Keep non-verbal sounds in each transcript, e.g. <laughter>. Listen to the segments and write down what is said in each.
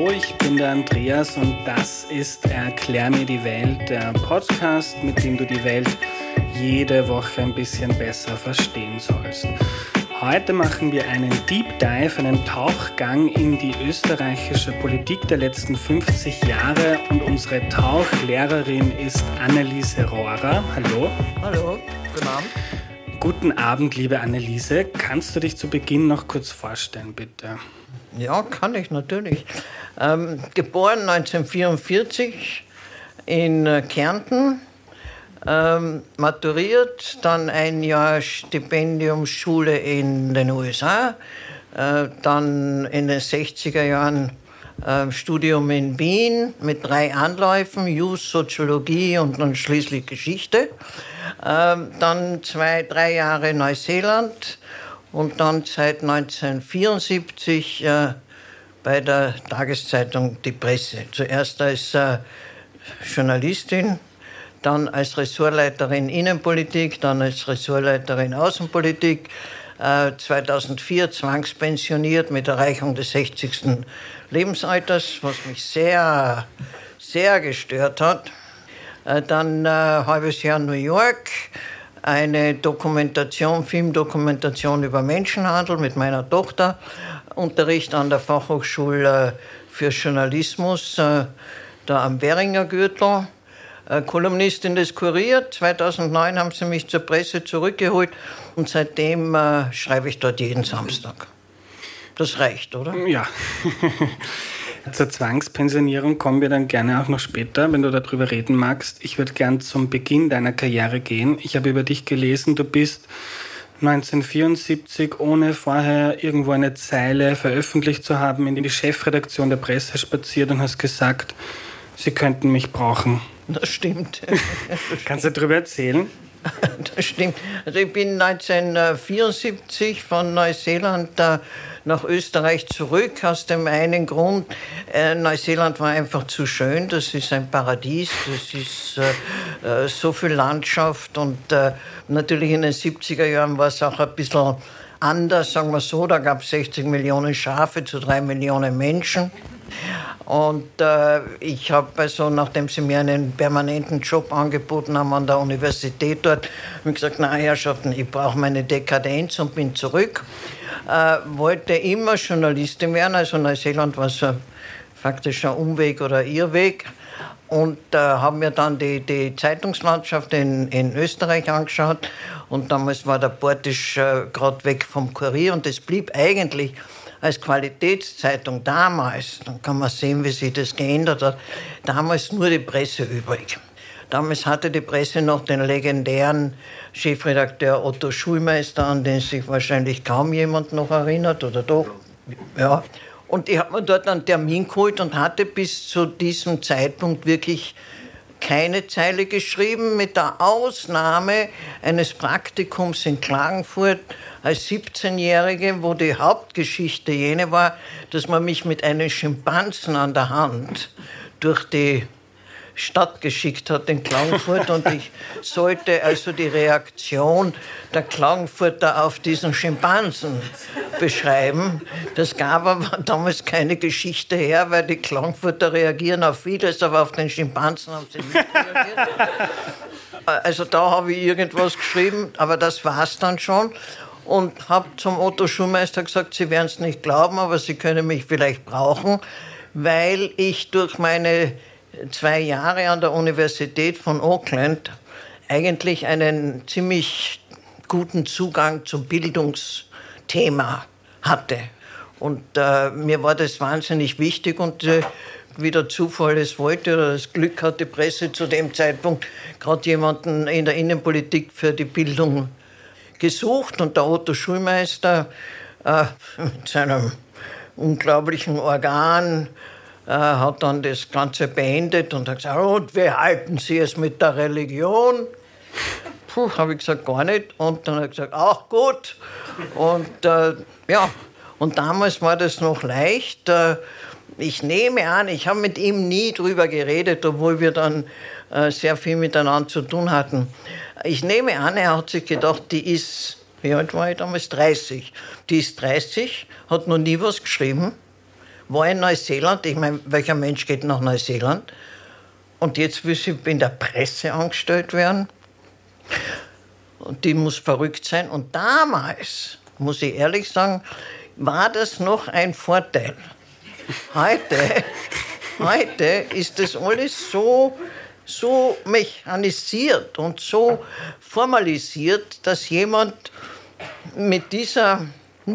Hallo, ich bin der Andreas und das ist Erklär mir die Welt, der Podcast, mit dem du die Welt jede Woche ein bisschen besser verstehen sollst. Heute machen wir einen Deep Dive, einen Tauchgang in die österreichische Politik der letzten 50 Jahre und unsere Tauchlehrerin ist Anneliese Rohrer. Hallo. Hallo, guten Abend. Guten Abend, liebe Anneliese. Kannst du dich zu Beginn noch kurz vorstellen, bitte? Ja, kann ich natürlich. Ähm, geboren 1944 in äh, Kärnten, ähm, maturiert, dann ein Jahr Stipendiumsschule in den USA, äh, dann in den 60er Jahren äh, Studium in Wien mit drei Anläufen, Jus, Soziologie und dann schließlich Geschichte. Äh, dann zwei, drei Jahre Neuseeland und dann seit 1974 äh, bei der Tageszeitung Die Presse. Zuerst als äh, Journalistin, dann als Ressortleiterin Innenpolitik, dann als Ressortleiterin Außenpolitik. Äh, 2004 zwangspensioniert mit Erreichung des 60. Lebensalters, was mich sehr, sehr gestört hat. Äh, dann ein äh, halbes Jahr New York, eine Dokumentation, Filmdokumentation über Menschenhandel mit meiner Tochter, Unterricht an der Fachhochschule für Journalismus, äh, da am Währinger Gürtel, äh, Kolumnistin des Kurier. 2009 haben sie mich zur Presse zurückgeholt und seitdem äh, schreibe ich dort jeden Samstag. Das reicht, oder? Ja. <laughs> Zur Zwangspensionierung kommen wir dann gerne auch noch später, wenn du darüber reden magst. Ich würde gern zum Beginn deiner Karriere gehen. Ich habe über dich gelesen, du bist 1974, ohne vorher irgendwo eine Zeile veröffentlicht zu haben, in die Chefredaktion der Presse spaziert und hast gesagt, sie könnten mich brauchen. Das stimmt. <laughs> Kannst du darüber erzählen? Das stimmt. Also ich bin 1974 von Neuseeland nach Österreich zurück, aus dem einen Grund, äh, Neuseeland war einfach zu schön, das ist ein Paradies, das ist äh, äh so viel Landschaft und äh, natürlich in den 70er Jahren war es auch ein bisschen anders, sagen wir so, da gab es 60 Millionen Schafe zu drei Millionen Menschen. Und äh, ich habe also, nachdem sie mir einen permanenten Job angeboten haben an der Universität dort, habe gesagt, na Herrschaften, ich brauche meine Dekadenz und bin zurück. Äh, wollte immer Journalistin werden, also Neuseeland war so faktisch ein Umweg oder Irrweg. Und äh, habe mir dann die, die Zeitungslandschaft in, in Österreich angeschaut. Und damals war der Portisch äh, gerade weg vom Kurier und es blieb eigentlich als Qualitätszeitung damals, dann kann man sehen, wie sich das geändert hat, damals nur die Presse übrig. Damals hatte die Presse noch den legendären Chefredakteur Otto Schulmeister, an den sich wahrscheinlich kaum jemand noch erinnert, oder doch? Ja. Und ich habe mir dort einen Termin geholt und hatte bis zu diesem Zeitpunkt wirklich keine Zeile geschrieben, mit der Ausnahme eines Praktikums in Klagenfurt als 17-Jährige, wo die Hauptgeschichte jene war, dass man mich mit einem Schimpansen an der Hand durch die Stadt geschickt hat in Klagenfurt und ich <laughs> sollte also die Reaktion der Klagenfurter auf diesen Schimpansen beschreiben. Das gab aber damals keine Geschichte her, weil die Klagenfurter reagieren auf vieles, aber auf den Schimpansen haben sie nicht reagiert. <laughs> Also da habe ich irgendwas geschrieben, aber das war es dann schon und habe zum Otto Schulmeister gesagt, Sie werden es nicht glauben, aber Sie können mich vielleicht brauchen, weil ich durch meine zwei Jahre an der Universität von Auckland eigentlich einen ziemlich guten Zugang zum Bildungsthema hatte. Und äh, mir war das wahnsinnig wichtig und äh, wie der Zufall es wollte oder das Glück hat die Presse zu dem Zeitpunkt gerade jemanden in der Innenpolitik für die Bildung gesucht und der Otto Schulmeister äh, mit seinem unglaublichen Organ äh, hat dann das Ganze beendet und hat gesagt, und wie halten Sie es mit der Religion? Puh, habe ich gesagt, gar nicht. Und dann hat er gesagt, auch gut. Und äh, ja, und damals war das noch leicht. Äh, ich nehme an, ich habe mit ihm nie drüber geredet, obwohl wir dann äh, sehr viel miteinander zu tun hatten. Ich nehme an, er hat sich gedacht, die ist, wie alt war ich damals? 30. Die ist 30, hat noch nie was geschrieben war in Neuseeland. Ich meine, welcher Mensch geht nach Neuseeland? Und jetzt will sie in der Presse angestellt werden. Und die muss verrückt sein. Und damals, muss ich ehrlich sagen, war das noch ein Vorteil. Heute, heute ist das alles so, so mechanisiert und so formalisiert, dass jemand mit dieser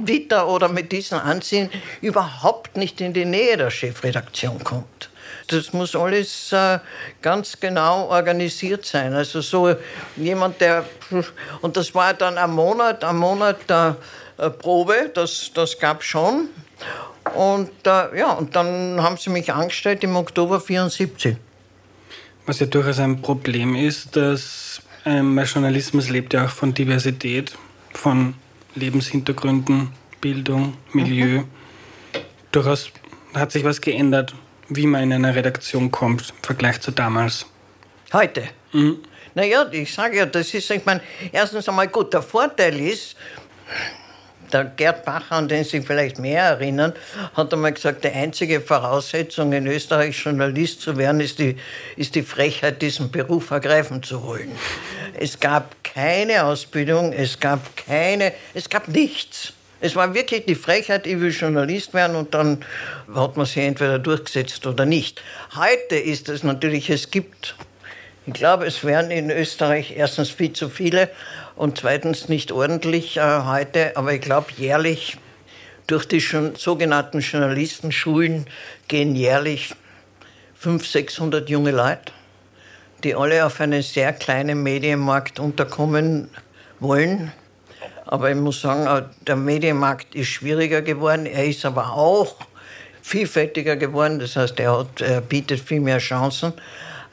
Vita oder mit diesem Ansehen überhaupt nicht in die Nähe der Chefredaktion kommt. Das muss alles äh, ganz genau organisiert sein. Also so jemand, der und das war dann ein Monat, ein Monat der äh, Probe, das, das gab schon. Und äh, ja, und dann haben sie mich angestellt im Oktober 74. Was ja durchaus ein Problem ist, dass ähm, Journalismus lebt ja auch von Diversität, von Lebenshintergründen, Bildung, Milieu. Mhm. Durchaus hat sich was geändert, wie man in eine Redaktion kommt im Vergleich zu damals. Heute? Mhm. Naja, ich sage ja, das ist, ich meine, erstens einmal gut, der Vorteil ist, der Gerd Bacher, an den Sie vielleicht mehr erinnern, hat einmal gesagt, die einzige Voraussetzung, in Österreich Journalist zu werden, ist die, ist die Frechheit, diesen Beruf ergreifen zu wollen. Es gab keine Ausbildung, es gab keine, es gab nichts. Es war wirklich die Frechheit, ich will Journalist werden und dann hat man sich entweder durchgesetzt oder nicht. Heute ist es natürlich, es gibt, ich glaube, es werden in Österreich erstens viel zu viele und zweitens nicht ordentlich äh, heute, aber ich glaube jährlich durch die schon, sogenannten Journalistenschulen gehen jährlich 500, 600 junge Leute, die alle auf einen sehr kleinen Medienmarkt unterkommen wollen aber ich muss sagen, äh, der Medienmarkt ist schwieriger geworden. Er ist aber auch vielfältiger geworden. Das heißt, er, hat, er bietet viel mehr Chancen.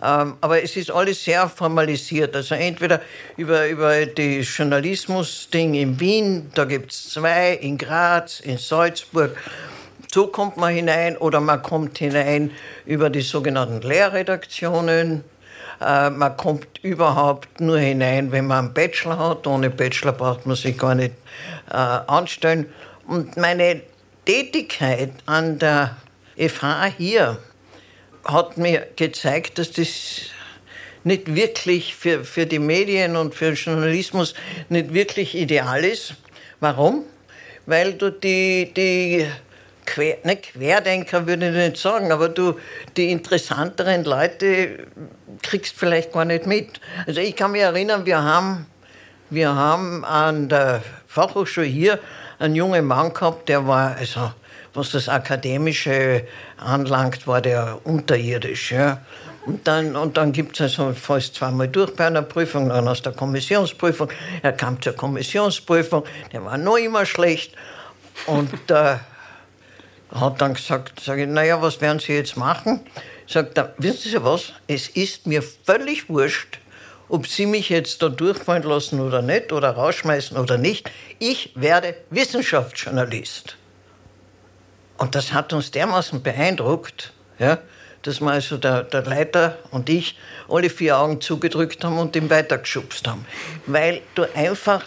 Ähm, aber es ist alles sehr formalisiert. Also entweder über, über die Journalismus-Ding in Wien, da gibt es zwei, in Graz, in Salzburg. So kommt man hinein oder man kommt hinein über die sogenannten Lehrredaktionen äh, man kommt überhaupt nur hinein, wenn man einen Bachelor hat. Ohne Bachelor braucht man sich gar nicht äh, anstellen. Und meine Tätigkeit an der FH hier hat mir gezeigt, dass das nicht wirklich für, für die Medien und für Journalismus nicht wirklich ideal ist. Warum? Weil du die, die Quer, ne, Querdenker würde ich nicht sagen, aber du, die interessanteren Leute kriegst vielleicht gar nicht mit. Also ich kann mich erinnern, wir haben, wir haben an der Fachhochschule hier einen jungen Mann gehabt, der war, also was das Akademische anlangt, war der unterirdisch. Ja. Und dann, und dann gibt es also fast zweimal durch bei einer Prüfung, dann aus der Kommissionsprüfung. Er kam zur Kommissionsprüfung, der war noch immer schlecht. Und <laughs> äh, hat dann gesagt, sage ich, naja, was werden Sie jetzt machen? Sagt er, wissen Sie was, es ist mir völlig wurscht, ob Sie mich jetzt da durchfallen lassen oder nicht, oder rausschmeißen oder nicht. Ich werde Wissenschaftsjournalist. Und das hat uns dermaßen beeindruckt, ja, dass wir also der, der Leiter und ich alle vier Augen zugedrückt haben und ihn weitergeschubst haben. Weil du einfach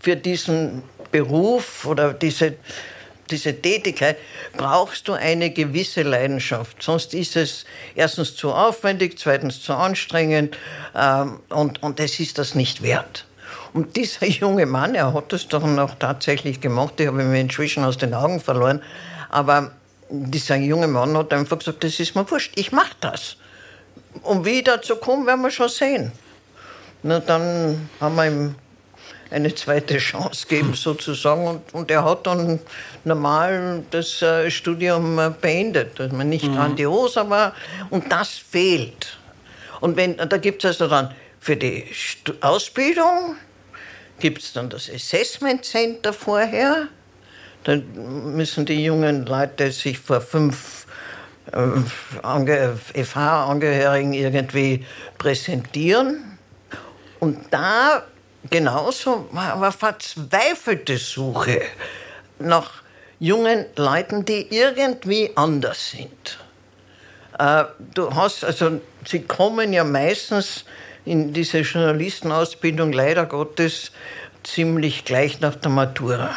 für diesen Beruf oder diese diese Tätigkeit brauchst du eine gewisse Leidenschaft. Sonst ist es erstens zu aufwendig, zweitens zu anstrengend ähm, und, und es ist das nicht wert. Und dieser <laughs> junge Mann, er hat das doch noch tatsächlich gemacht, ich habe ihn inzwischen aus den Augen verloren, aber dieser junge Mann hat einfach gesagt, das ist mir wurscht, ich mache das. Um wie dazu kommen, werden wir schon sehen. Na, dann haben wir ihm eine zweite <laughs> Chance geben sozusagen. Und, und er hat dann normal das äh, Studium äh, beendet. Dass man nicht mhm. grandios, aber und das fehlt. Und wenn, da gibt es also dann für die Stu Ausbildung gibt es dann das Assessment Center vorher. Dann müssen die jungen Leute sich vor fünf äh, FH-Angehörigen irgendwie präsentieren. Und da genauso war verzweifelte Suche nach jungen Leuten, die irgendwie anders sind. Äh, du hast, also, sie kommen ja meistens in diese Journalistenausbildung leider Gottes ziemlich gleich nach der Matura.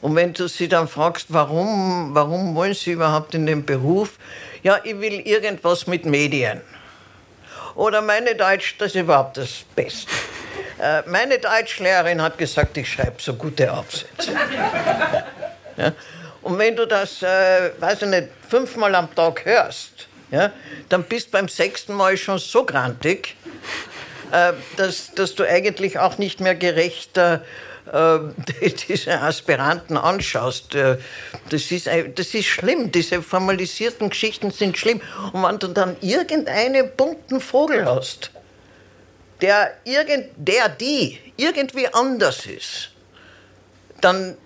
Und wenn du sie dann fragst, warum, warum wollen sie überhaupt in den Beruf? Ja, ich will irgendwas mit Medien. Oder meine Deutsch, das ist überhaupt das Beste. Äh, meine Deutschlehrerin hat gesagt, ich schreibe so gute Aufsätze. <laughs> ja? Und wenn du das, äh, weiß ich nicht, fünfmal am Tag hörst, ja, dann bist beim sechsten Mal schon so grantig, äh, dass, dass du eigentlich auch nicht mehr gerecht äh, diese Aspiranten anschaust. Äh, das ist, das ist schlimm. Diese formalisierten Geschichten sind schlimm. Und wenn du dann irgendeinen bunten Vogel hast, der, irgend, der die irgendwie anders ist, dann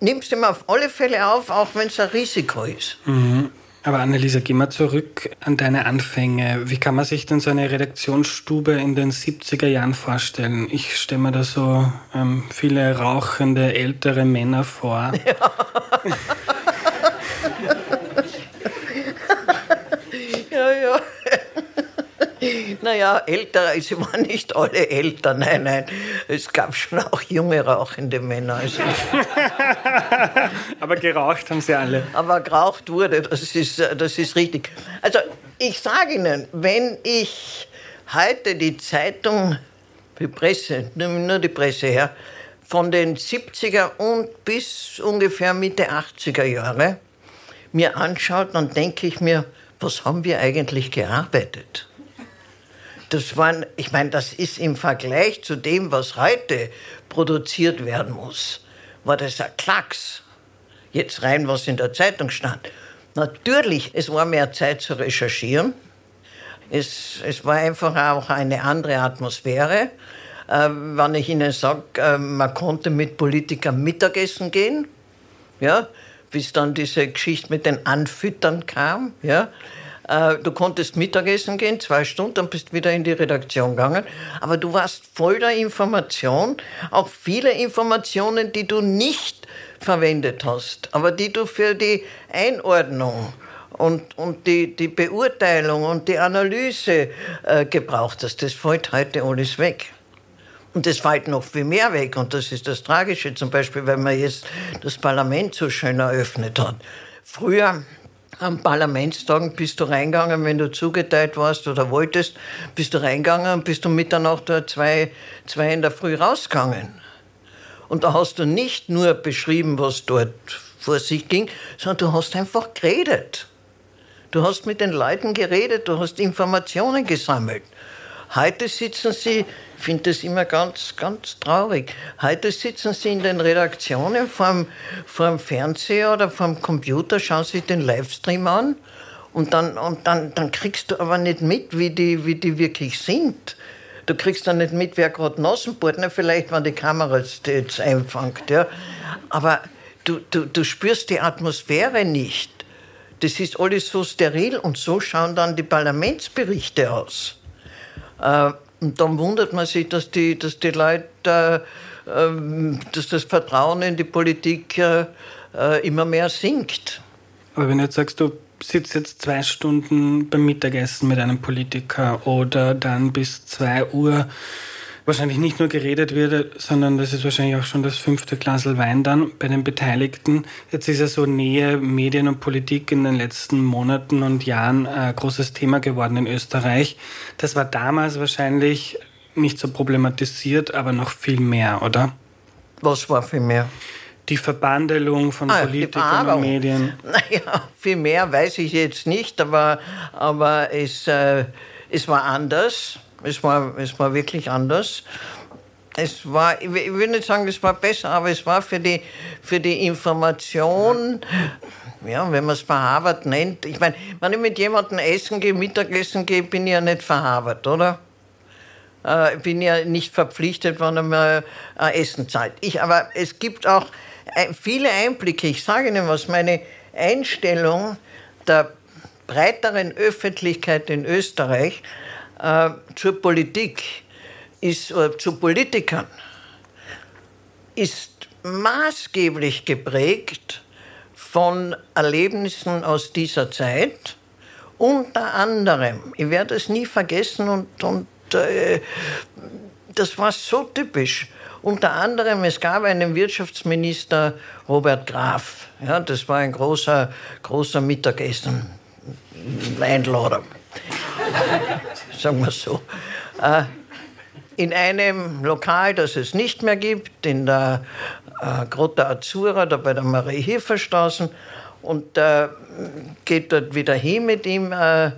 nimmst du ihn auf alle Fälle auf, auch wenn es ein Risiko ist. Mhm. Aber Anneliese, geh mal zurück an deine Anfänge. Wie kann man sich denn so eine Redaktionsstube in den 70er Jahren vorstellen? Ich stelle mir da so ähm, viele rauchende ältere Männer vor. <laughs> Ja. ja. Naja, älter, sie waren nicht alle älter, nein, nein. Es gab schon auch junge rauchende Männer. Also Aber geraucht haben sie alle. Aber geraucht wurde, das ist, das ist richtig. Also ich sage Ihnen, wenn ich heute die Zeitung, die Presse, nur die Presse her, von den 70er und bis ungefähr Mitte 80er Jahre mir anschaut, dann denke ich mir, was haben wir eigentlich gearbeitet? Das waren, ich meine, das ist im Vergleich zu dem, was heute produziert werden muss, war das ein Klacks. Jetzt rein, was in der Zeitung stand. Natürlich, es war mehr Zeit zu recherchieren. Es, es war einfach auch eine andere Atmosphäre. Äh, wenn ich Ihnen sage, äh, man konnte mit Politikern Mittagessen gehen, ja, bis dann diese Geschichte mit den Anfüttern kam, ja, du konntest Mittagessen gehen, zwei Stunden, dann bist du wieder in die Redaktion gegangen. Aber du warst voll der Information, auch viele Informationen, die du nicht verwendet hast, aber die du für die Einordnung und, und die, die Beurteilung und die Analyse äh, gebraucht hast. Das fällt heute alles weg. Und das fällt noch viel mehr weg. Und das ist das Tragische, zum Beispiel, wenn man jetzt das Parlament so schön eröffnet hat. Früher am Parlamentstagen bist du reingegangen, wenn du zugeteilt warst oder wolltest, bist du reingegangen und bist du Mitternacht oder zwei, zwei in der Früh rausgegangen. Und da hast du nicht nur beschrieben, was dort vor sich ging, sondern du hast einfach geredet. Du hast mit den Leuten geredet, du hast Informationen gesammelt. Heute sitzen sie, finde das immer ganz, ganz traurig, heute sitzen sie in den Redaktionen vorm, vorm Fernseher oder vorm Computer, schauen sich den Livestream an und dann, und dann, dann kriegst du aber nicht mit, wie die, wie die wirklich sind. Du kriegst dann nicht mit, wer gerade Nasen bohrt, ne? vielleicht, wenn die Kamera jetzt einfängt. Ja. Aber du, du, du spürst die Atmosphäre nicht. Das ist alles so steril und so schauen dann die Parlamentsberichte aus. Äh, und dann wundert man sich, dass die, dass die Leute, äh, dass das Vertrauen in die Politik äh, immer mehr sinkt. Aber wenn du jetzt sagst, du sitzt jetzt zwei Stunden beim Mittagessen mit einem Politiker oder dann bis zwei Uhr wahrscheinlich nicht nur geredet wird, sondern das ist wahrscheinlich auch schon das fünfte Glasel Wein dann bei den Beteiligten. Jetzt ist ja so Nähe Medien und Politik in den letzten Monaten und Jahren ein großes Thema geworden in Österreich. Das war damals wahrscheinlich nicht so problematisiert, aber noch viel mehr, oder? Was war viel mehr? Die Verbandelung von ah, Politikern und Medien. <laughs> Naja, viel mehr weiß ich jetzt nicht, aber, aber es, äh, es war anders. Es war, es war wirklich anders. Es war, ich will nicht sagen, es war besser, aber es war für die, für die Information, ja, wenn man es verhabert nennt. Ich meine, wenn ich mit jemandem essen gehe, Mittagessen gehe, bin ich ja nicht verhabert, oder? Äh, bin ja nicht verpflichtet, wenn mir äh, Essen zahlt. Ich, aber es gibt auch äh, viele Einblicke. Ich sage Ihnen was, meine Einstellung der breiteren Öffentlichkeit in Österreich äh, zur Politik, ist, äh, zu Politikern, ist maßgeblich geprägt von Erlebnissen aus dieser Zeit. Unter anderem, ich werde es nie vergessen und, und äh, das war so typisch, Unter anderem, es gab einen Wirtschaftsminister, Robert Graf. Ja, das war ein großer, großer Mittagessen, Einlader. Sagen wir so. Äh, in einem Lokal, das es nicht mehr gibt, in der äh, Grotta Azzurra, da bei der Marie-Hilfer-Straße. Und äh, geht dort wieder hin mit ihm. Äh,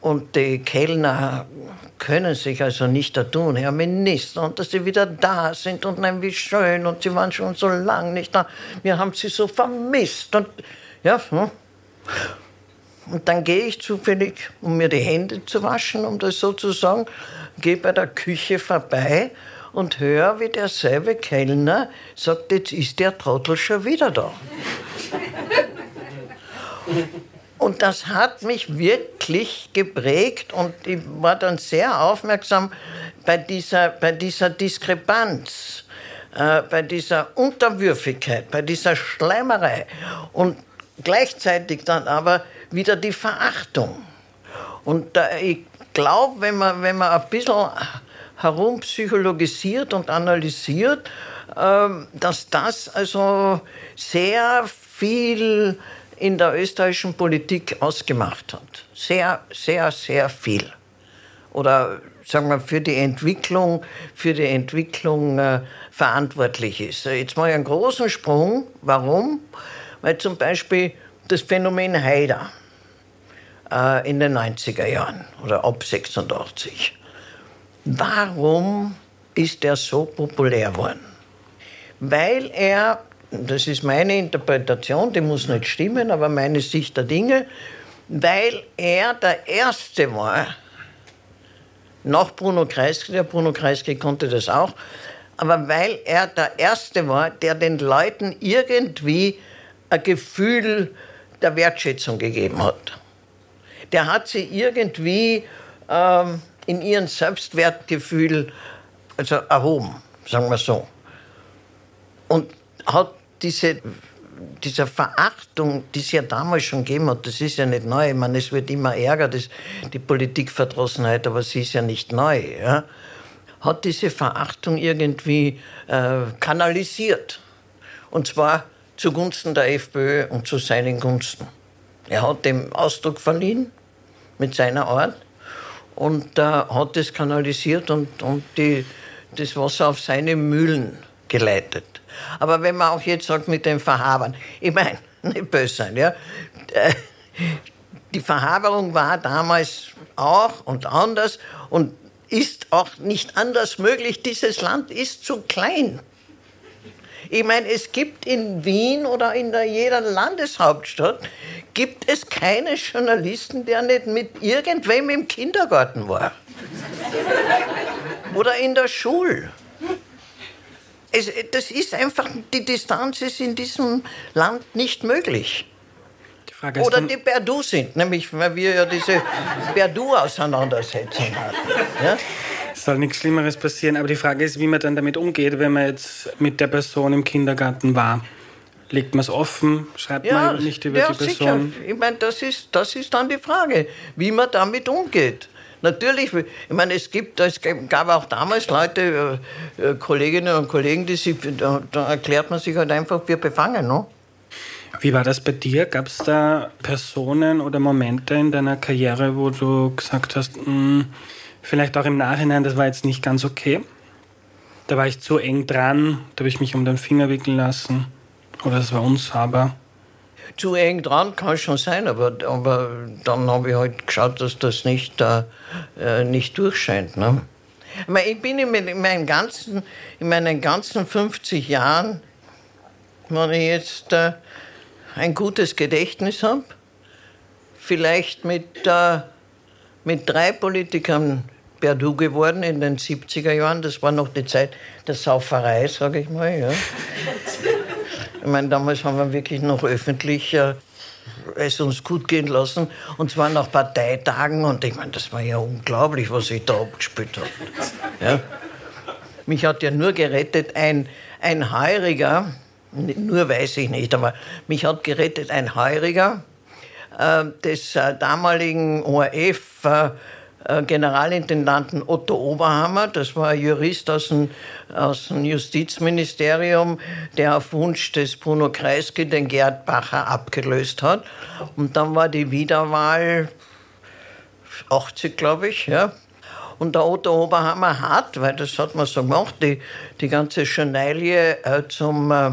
und die Kellner können sich also nicht da tun, Herr Minister, und dass Sie wieder da sind und nein, wie schön und Sie waren schon so lange nicht da. Wir haben Sie so vermisst und ja. Hm. Und dann gehe ich zufällig, um mir die Hände zu waschen, um das so zu sagen, gehe bei der Küche vorbei und höre, wie derselbe Kellner sagt, jetzt ist der Trottel schon wieder da. Und das hat mich wirklich geprägt und ich war dann sehr aufmerksam bei dieser, bei dieser Diskrepanz, äh, bei dieser Unterwürfigkeit, bei dieser Schleimerei und gleichzeitig dann aber wieder die Verachtung. Und äh, ich glaube, wenn man, wenn man ein bisschen herumpsychologisiert und analysiert, äh, dass das also sehr viel in der österreichischen Politik ausgemacht hat. Sehr, sehr, sehr viel. Oder sagen wir für die Entwicklung, für die Entwicklung äh, verantwortlich ist. Jetzt mache ich einen großen Sprung. Warum? Weil zum Beispiel das Phänomen Haider äh, in den 90er Jahren oder ab 86. Warum ist er so populär geworden? Weil er das ist meine Interpretation, die muss nicht stimmen, aber meine Sicht der Dinge, weil er der Erste war, nach Bruno Kreisky, der Bruno Kreisky konnte das auch, aber weil er der Erste war, der den Leuten irgendwie ein Gefühl der Wertschätzung gegeben hat. Der hat sie irgendwie ähm, in ihrem Selbstwertgefühl also erhoben, sagen wir so. Und hat diese, diese Verachtung, die es ja damals schon gegeben hat, das ist ja nicht neu. Ich meine, es wird immer ärger, das, die Politikverdrossenheit, aber sie ist ja nicht neu. Ja? Hat diese Verachtung irgendwie äh, kanalisiert. Und zwar zugunsten der FPÖ und zu seinen Gunsten. Er hat dem Ausdruck verliehen mit seiner Art und äh, hat das kanalisiert und, und die, das Wasser auf seine Mühlen geleitet. Aber wenn man auch jetzt sagt mit den Verhabern, ich meine, <laughs> nicht böse sein, ja. Die Verhaberung war damals auch und anders und ist auch nicht anders möglich. Dieses Land ist zu klein. Ich meine, es gibt in Wien oder in der, jeder Landeshauptstadt gibt es keinen Journalisten, der nicht mit irgendwem im Kindergarten war. oder in der Schule. Es, das ist einfach, die Distanz ist in diesem Land nicht möglich. Die Oder die Perdu sind, nämlich weil wir ja diese Perdu-Auseinandersetzung hatten. Ja? Es soll nichts Schlimmeres passieren, aber die Frage ist, wie man dann damit umgeht, wenn man jetzt mit der Person im Kindergarten war. Legt man es offen? Schreibt ja, man nicht über ja, die Person? Sicher. Ich meine, das ist, das ist dann die Frage, wie man damit umgeht. Natürlich, ich meine, es gibt, es gab auch damals Leute, äh, äh, Kolleginnen und Kollegen, die sich, da, da, erklärt man sich halt einfach für befangen, ne? Wie war das bei dir? Gab es da Personen oder Momente in deiner Karriere, wo du gesagt hast, mh, hm, vielleicht auch im Nachhinein, das war jetzt nicht ganz okay? Da war ich zu eng dran, da habe ich mich um den Finger wickeln lassen oder es war unsauber zu eng dran kann schon sein, aber, aber dann habe ich halt geschaut, dass das nicht, äh, nicht durchscheint. Ne? Ich bin in, meinen ganzen, in meinen ganzen 50 Jahren, wenn ich jetzt äh, ein gutes Gedächtnis habe, vielleicht mit, äh, mit drei Politikern per Du geworden in den 70er Jahren. Das war noch die Zeit der Sauferei, sage ich mal. Ja. Ich meine, damals haben wir wirklich noch öffentlich äh, es uns gut gehen lassen. Und zwar nach Parteitagen. Und ich meine, das war ja unglaublich, was ich da abgespielt habe. Ja. Mich hat ja nur gerettet ein, ein Heuriger, nur weiß ich nicht, aber mich hat gerettet ein Heuriger des äh, damaligen ORF, äh, äh, Generalintendanten Otto Oberhammer, das war ein Jurist aus dem, aus dem Justizministerium, der auf Wunsch des Bruno Kreisky den Gerd Bacher abgelöst hat. Und dann war die Wiederwahl 80, glaube ich, ja. Und der Otto Oberhammer hat, weil das hat man so gemacht, die, die ganze Journalie äh, zum äh,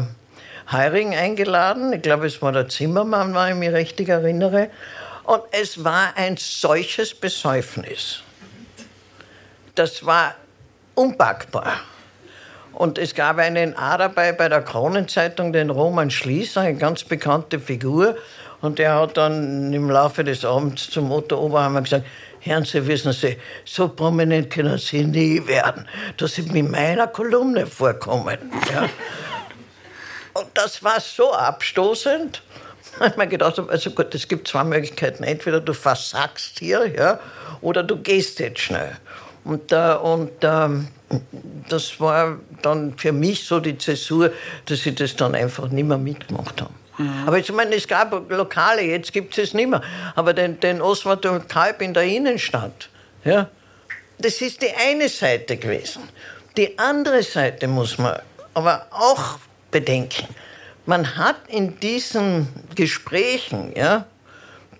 Heiring eingeladen. Ich glaube, es war der Zimmermann, wenn ich mich richtig erinnere. Und es war ein solches Besäufnis. Das war unpackbar. Und es gab einen A dabei bei der Kronenzeitung, den Roman Schließer, eine ganz bekannte Figur. Und der hat dann im Laufe des Abends zum Otto Oberhammer gesagt, Herrn, Sie wissen Sie, so prominent können Sie nie werden, dass Sie mit meiner Kolumne vorkommen. Ja. Und das war so abstoßend. Ich mir gedacht, also gut, es gibt zwei Möglichkeiten. Entweder du versagst hier, ja, oder du gehst jetzt schnell. Und, äh, und ähm, das war dann für mich so die Zäsur, dass ich das dann einfach nicht mehr mitgemacht habe. Mhm. Aber ich meine, es gab Lokale, jetzt gibt es es nicht mehr. Aber den, den Oswald und Kalb in der Innenstadt, ja, das ist die eine Seite gewesen. Die andere Seite muss man aber auch bedenken. Man hat in diesen Gesprächen, ja,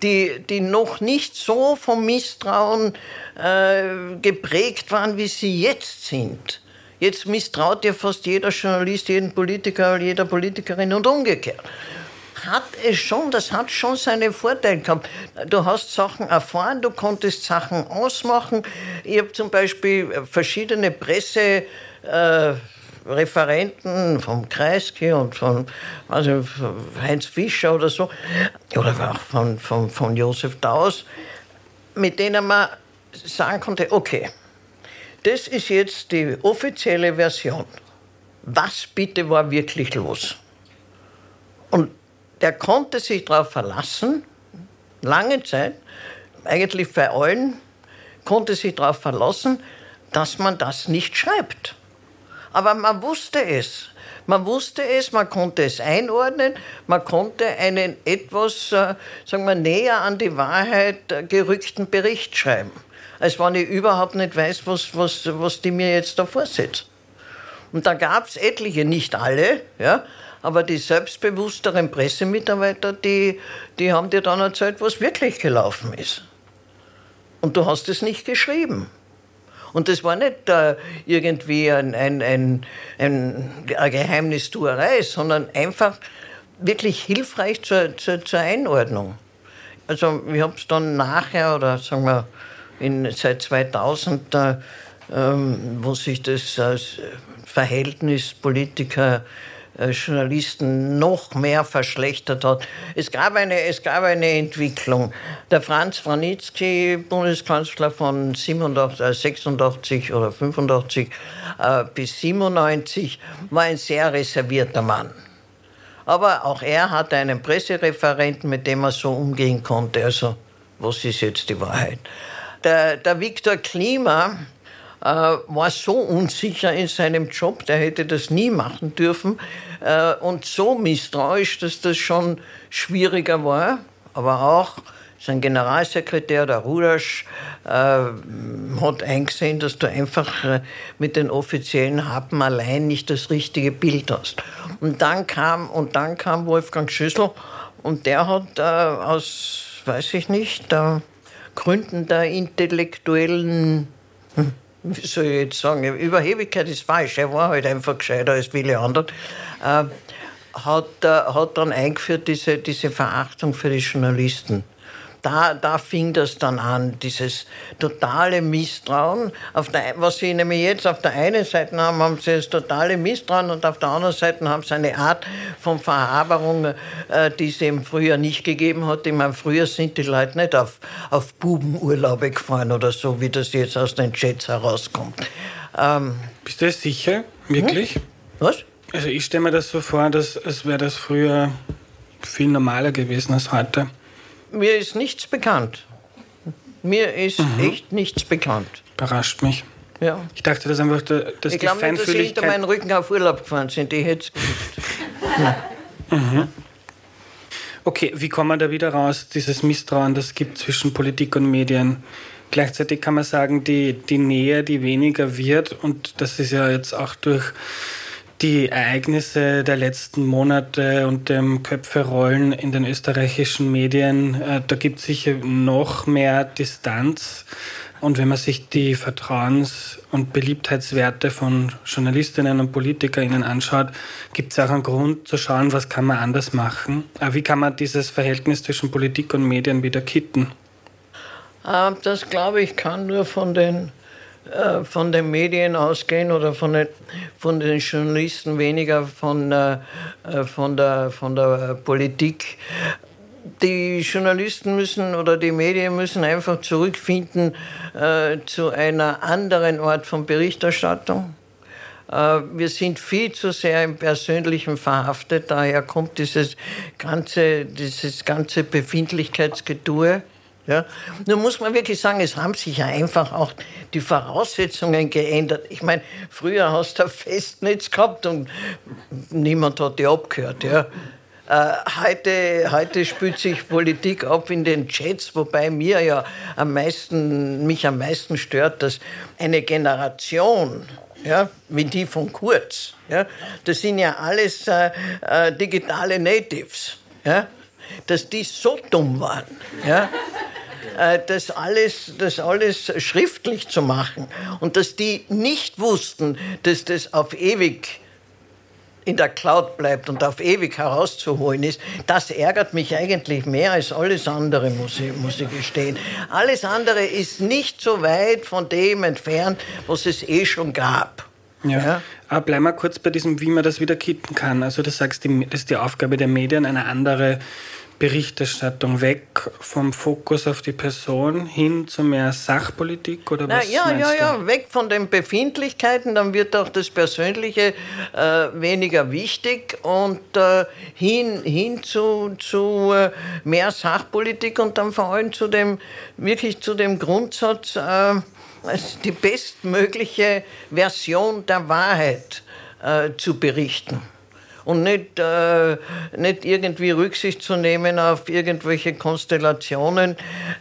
die, die noch nicht so vom Misstrauen äh, geprägt waren, wie sie jetzt sind. Jetzt misstraut ja fast jeder Journalist, jeden Politiker, jeder Politikerin und umgekehrt hat es schon, das hat schon seine Vorteile gehabt. Du hast Sachen erfahren, du konntest Sachen ausmachen. Ich habe zum Beispiel verschiedene Presse. Äh, Referenten vom Kreisky und von also Heinz Fischer oder so, oder auch von, von, von Josef Daus, mit denen man sagen konnte, okay, das ist jetzt die offizielle Version. Was bitte war wirklich los? Und der konnte sich darauf verlassen, lange Zeit, eigentlich bei allen, konnte sich darauf verlassen, dass man das nicht schreibt. Aber man wusste es. Man wusste es, man konnte es einordnen, man konnte einen etwas, äh, sagen wir, näher an die Wahrheit äh, gerückten Bericht schreiben. Als wenn ich überhaupt nicht weiß, was, was, was die mir jetzt da vorsetzt. Und da gab es etliche, nicht alle, ja, aber die selbstbewussteren Pressemitarbeiter, die, die haben dir dann erzählt, was wirklich gelaufen ist. Und du hast es nicht geschrieben. Und das war nicht äh, irgendwie ein, ein, ein, ein, eine Geheimnistuerei, sondern einfach wirklich hilfreich zur, zur, zur Einordnung. Also ich habe es dann nachher, oder sagen wir in, seit 2000, äh, ähm, wo sich das äh, Verhältnis Politiker Journalisten noch mehr verschlechtert hat. Es gab eine, es gab eine Entwicklung. Der Franz Wranitzky, Bundeskanzler von 87, 86 äh, oder 85 äh, bis 97, war ein sehr reservierter Mann. Aber auch er hatte einen Pressereferenten, mit dem er so umgehen konnte. Also, was ist jetzt die Wahrheit? Der, der Viktor Klima, äh, war so unsicher in seinem Job, der hätte das nie machen dürfen äh, und so misstrauisch, dass das schon schwieriger war. Aber auch sein Generalsekretär, der Rudasch, äh, hat eingesehen, dass du einfach äh, mit den offiziellen Happen allein nicht das richtige Bild hast. Und dann kam, und dann kam Wolfgang Schüssel und der hat äh, aus, weiß ich nicht, Gründen der intellektuellen hm, wie soll ich jetzt sagen, Überhebigkeit ist falsch, er war halt einfach gescheiter als viele andere, äh, hat, äh, hat dann eingeführt diese, diese Verachtung für die Journalisten da, da fing das dann an, dieses totale Misstrauen. Auf der, was sie nämlich jetzt auf der einen Seite haben, haben sie das totale Misstrauen und auf der anderen Seite haben sie eine Art von Verhaberung, äh, die es eben früher nicht gegeben hat. Ich meine, früher sind die Leute nicht auf, auf Bubenurlaube gefahren oder so, wie das jetzt aus den Chats herauskommt. Ähm, Bist du sicher? Wirklich? Hm? Was? Also ich stelle mir das so vor, dass es wäre das früher viel normaler gewesen als heute. Mir ist nichts bekannt. Mir ist mhm. echt nichts bekannt. Überrascht mich. Ja. Ich dachte, dass einfach dass ich die glaube nicht, dass sie hinter meinen Rücken auf Urlaub gefahren sind. Die hätte es <laughs> mhm. Okay, wie kommen wir da wieder raus, dieses Misstrauen, das es gibt zwischen Politik und Medien? Gleichzeitig kann man sagen, die, die Nähe, die weniger wird, und das ist ja jetzt auch durch die Ereignisse der letzten Monate und dem Köpferollen in den österreichischen Medien, äh, da gibt es sicher noch mehr Distanz. Und wenn man sich die Vertrauens- und Beliebtheitswerte von Journalistinnen und PolitikerInnen anschaut, gibt es auch einen Grund zu schauen, was kann man anders machen. Äh, wie kann man dieses Verhältnis zwischen Politik und Medien wieder kitten? Äh, das glaube ich kann nur von den äh, von den Medien ausgehen oder von den, von den Journalisten, weniger von, äh, äh, von, der, von der Politik. Die Journalisten müssen oder die Medien müssen einfach zurückfinden äh, zu einer anderen Art von Berichterstattung. Äh, wir sind viel zu sehr im Persönlichen verhaftet, daher kommt dieses ganze, dieses ganze Befindlichkeitsgetue. Ja. Nun muss man wirklich sagen, es haben sich ja einfach auch die Voraussetzungen geändert. Ich meine, früher hast du Festnetz gehabt und niemand hat die abgehört. Ja. Äh, heute, heute spielt sich Politik ab in den Chats, wobei mir ja am meisten, mich am meisten stört, dass eine Generation, ja, wie die von Kurz, ja, das sind ja alles äh, äh, digitale Natives, ja, dass die so dumm waren, ja, äh, das alles, das alles schriftlich zu machen und dass die nicht wussten, dass das auf ewig in der Cloud bleibt und auf ewig herauszuholen ist, das ärgert mich eigentlich mehr als alles andere, muss ich, muss ich gestehen. Alles andere ist nicht so weit von dem entfernt, was es eh schon gab. Ja. ja. Aber bleiben wir kurz bei diesem, wie man das wieder kitten kann. Also du sagst, das ist die Aufgabe der Medien, eine andere Berichterstattung weg vom Fokus auf die Person hin zu mehr Sachpolitik oder was? Na, ja, ja, ja, du? weg von den Befindlichkeiten, dann wird auch das Persönliche äh, weniger wichtig und äh, hin, hin zu, zu äh, mehr Sachpolitik und dann vor allem zu dem, wirklich zu dem Grundsatz, äh, die bestmögliche Version der Wahrheit äh, zu berichten und nicht, äh, nicht irgendwie Rücksicht zu nehmen auf irgendwelche Konstellationen.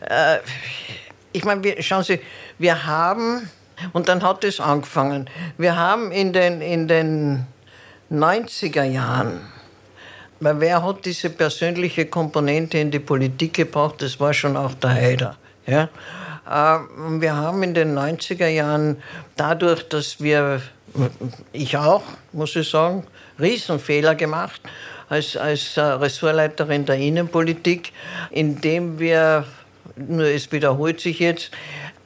Äh, ich meine, schauen Sie, wir haben, und dann hat es angefangen, wir haben in den, in den 90er Jahren, weil wer hat diese persönliche Komponente in die Politik gebracht? Das war schon auch der Haider. Ja? Äh, wir haben in den 90er Jahren dadurch, dass wir, ich auch, muss ich sagen, Riesenfehler gemacht als, als äh, Ressortleiterin der Innenpolitik, indem wir, nur es wiederholt sich jetzt,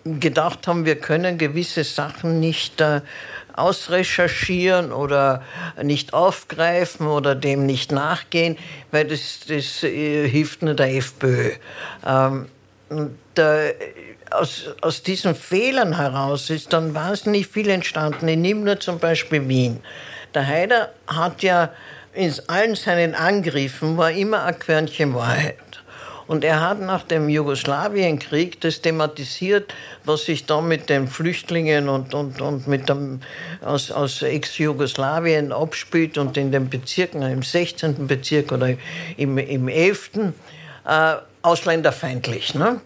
gedacht haben, wir können gewisse Sachen nicht äh, ausrecherchieren oder nicht aufgreifen oder dem nicht nachgehen, weil das, das äh, hilft nur der FPÖ. Ähm, und, äh, aus, aus diesen Fehlern heraus ist dann wahnsinnig viel entstanden. Ich nehme nur zum Beispiel Wien. Der Haider hat ja in allen seinen Angriffen war immer ein Quörnchen Wahrheit. Und er hat nach dem Jugoslawienkrieg das thematisiert, was sich da mit den Flüchtlingen und, und, und mit dem, aus, aus Ex-Jugoslawien abspielt und in den Bezirken, im 16. Bezirk oder im, im 11. Äh, ausländerfeindlich. Ne?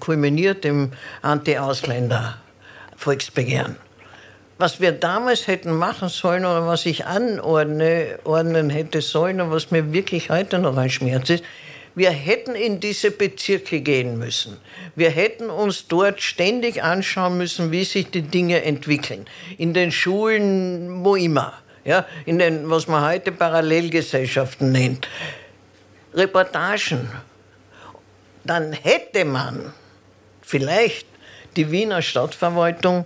Kulminiert im Anti-Ausländer-Volksbegehren was wir damals hätten machen sollen oder was ich anordnen hätte sollen und was mir wirklich heute noch ein Schmerz ist, wir hätten in diese Bezirke gehen müssen. Wir hätten uns dort ständig anschauen müssen, wie sich die Dinge entwickeln. In den Schulen, wo immer. Ja, in den, was man heute Parallelgesellschaften nennt. Reportagen. Dann hätte man vielleicht die Wiener Stadtverwaltung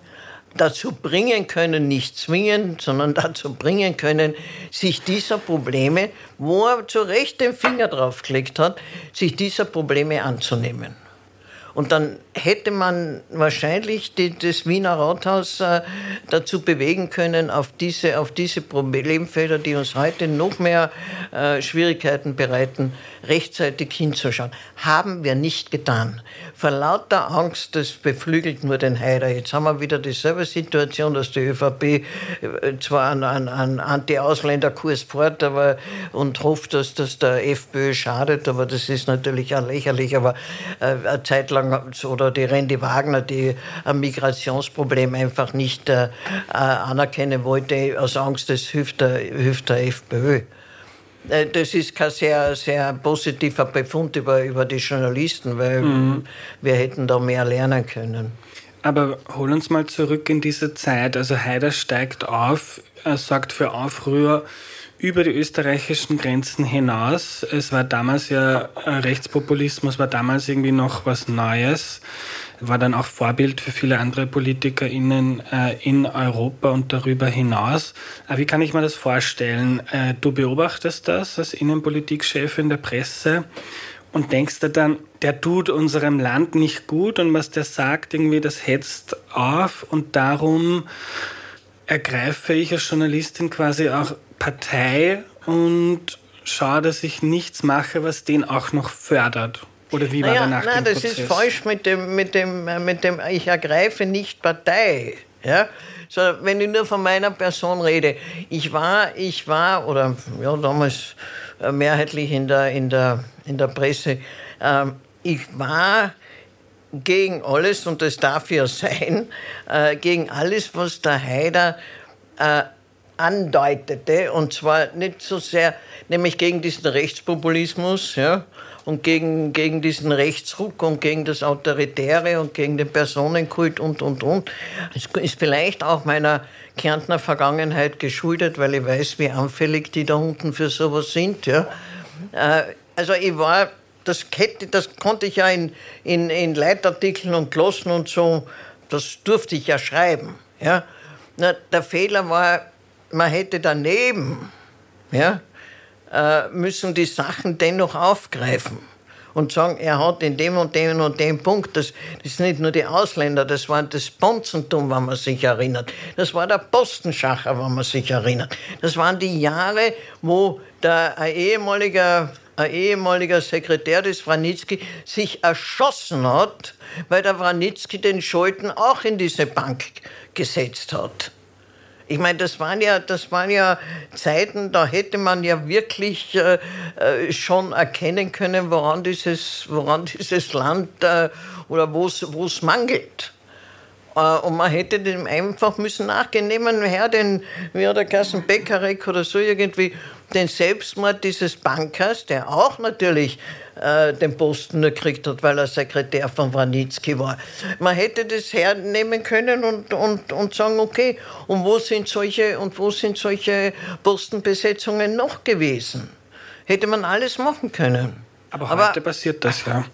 dazu bringen können, nicht zwingen, sondern dazu bringen können, sich dieser Probleme, wo er zu Recht den Finger draufgelegt hat, sich dieser Probleme anzunehmen. Und dann hätte man wahrscheinlich die, das Wiener Rathaus äh, dazu bewegen können, auf diese, auf diese Problemfelder, die uns heute noch mehr äh, Schwierigkeiten bereiten, rechtzeitig hinzuschauen. Haben wir nicht getan. Vor lauter Angst, das beflügelt nur den Heider. Jetzt haben wir wieder dieselbe Situation, dass die ÖVP äh, zwar einen, einen, Anti-Ausländer-Kurs fährt aber, und hofft, dass das der FPÖ schadet, aber das ist natürlich auch lächerlich. Aber äh, eine Zeit lang oder die Randy Wagner, die ein Migrationsproblem einfach nicht äh, anerkennen wollte, aus Angst, das hilft der, hilft der FPÖ. Äh, das ist kein sehr, sehr positiver Befund über, über die Journalisten, weil mhm. wir hätten da mehr lernen können. Aber hol uns mal zurück in diese Zeit. Also Haider steigt auf, er sorgt für Aufrühr über die österreichischen Grenzen hinaus. Es war damals ja äh, Rechtspopulismus, war damals irgendwie noch was Neues, war dann auch Vorbild für viele andere PolitikerInnen äh, in Europa und darüber hinaus. Aber wie kann ich mir das vorstellen? Äh, du beobachtest das als Innenpolitikchefin der Presse und denkst dir dann, der tut unserem Land nicht gut und was der sagt, irgendwie, das hetzt auf und darum ergreife ich als Journalistin quasi auch Partei und schaue, dass ich nichts mache, was den auch noch fördert. Oder wie war naja, der nach nein, das ist falsch mit dem, mit, dem, mit dem, ich ergreife nicht Partei. Ja? So, wenn ich nur von meiner Person rede, ich war, ich war, oder ja, damals äh, mehrheitlich in der, in der, in der Presse, äh, ich war gegen alles, und das darf ja sein, äh, gegen alles, was der Haider äh, andeutete, und zwar nicht so sehr, nämlich gegen diesen Rechtspopulismus, ja, und gegen, gegen diesen Rechtsruck und gegen das Autoritäre und gegen den Personenkult und, und, und. Es ist vielleicht auch meiner Kärntner Vergangenheit geschuldet, weil ich weiß, wie anfällig die da unten für sowas sind, ja. Äh, also ich war, das, das konnte ich ja in, in, in Leitartikeln und Glossen und so, das durfte ich ja schreiben, ja. Na, der Fehler war, man hätte daneben ja, äh, müssen die Sachen dennoch aufgreifen und sagen, er hat in dem und dem und dem Punkt, das, das ist nicht nur die Ausländer, das war das Bonzentum, wenn man sich erinnert. Das war der Postenschacher, wenn man sich erinnert. Das waren die Jahre, wo der ein ehemaliger, ein ehemaliger Sekretär des Wranitzky sich erschossen hat, weil der Wranitzky den Schulden auch in diese Bank gesetzt hat. Ich meine, das waren ja, das waren ja Zeiten, da hätte man ja wirklich äh, äh schon erkennen können, woran dieses, woran dieses Land äh, oder wo es mangelt. Äh, und man hätte dem einfach müssen nachgehen. Nehmen wir her den, wie hat der Kassen Beckerek oder so irgendwie, den Selbstmord dieses Bankers, der auch natürlich äh, den Posten gekriegt hat, weil er Sekretär von Wranitzky war. Man hätte das hernehmen können und, und, und sagen, okay, und wo sind solche, und wo sind solche Postenbesetzungen noch gewesen? Hätte man alles machen können. Aber heute Aber, passiert das ja.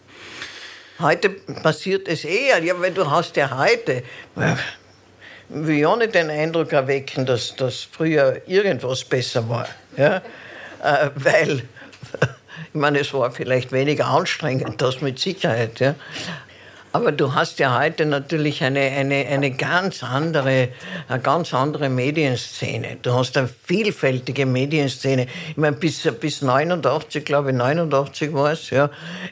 Heute passiert es eher, ja, weil du hast ja heute, will ja nicht den Eindruck erwecken, dass, dass früher irgendwas besser war. Ja? Äh, weil <laughs> ich meine, es war vielleicht weniger anstrengend, das mit Sicherheit. Ja. Aber du hast ja heute natürlich eine, eine, eine ganz andere, eine ganz andere Medienszene. Du hast eine vielfältige Medienszene. Ich meine, bis, bis 89, glaube ich, 89 war es, ja,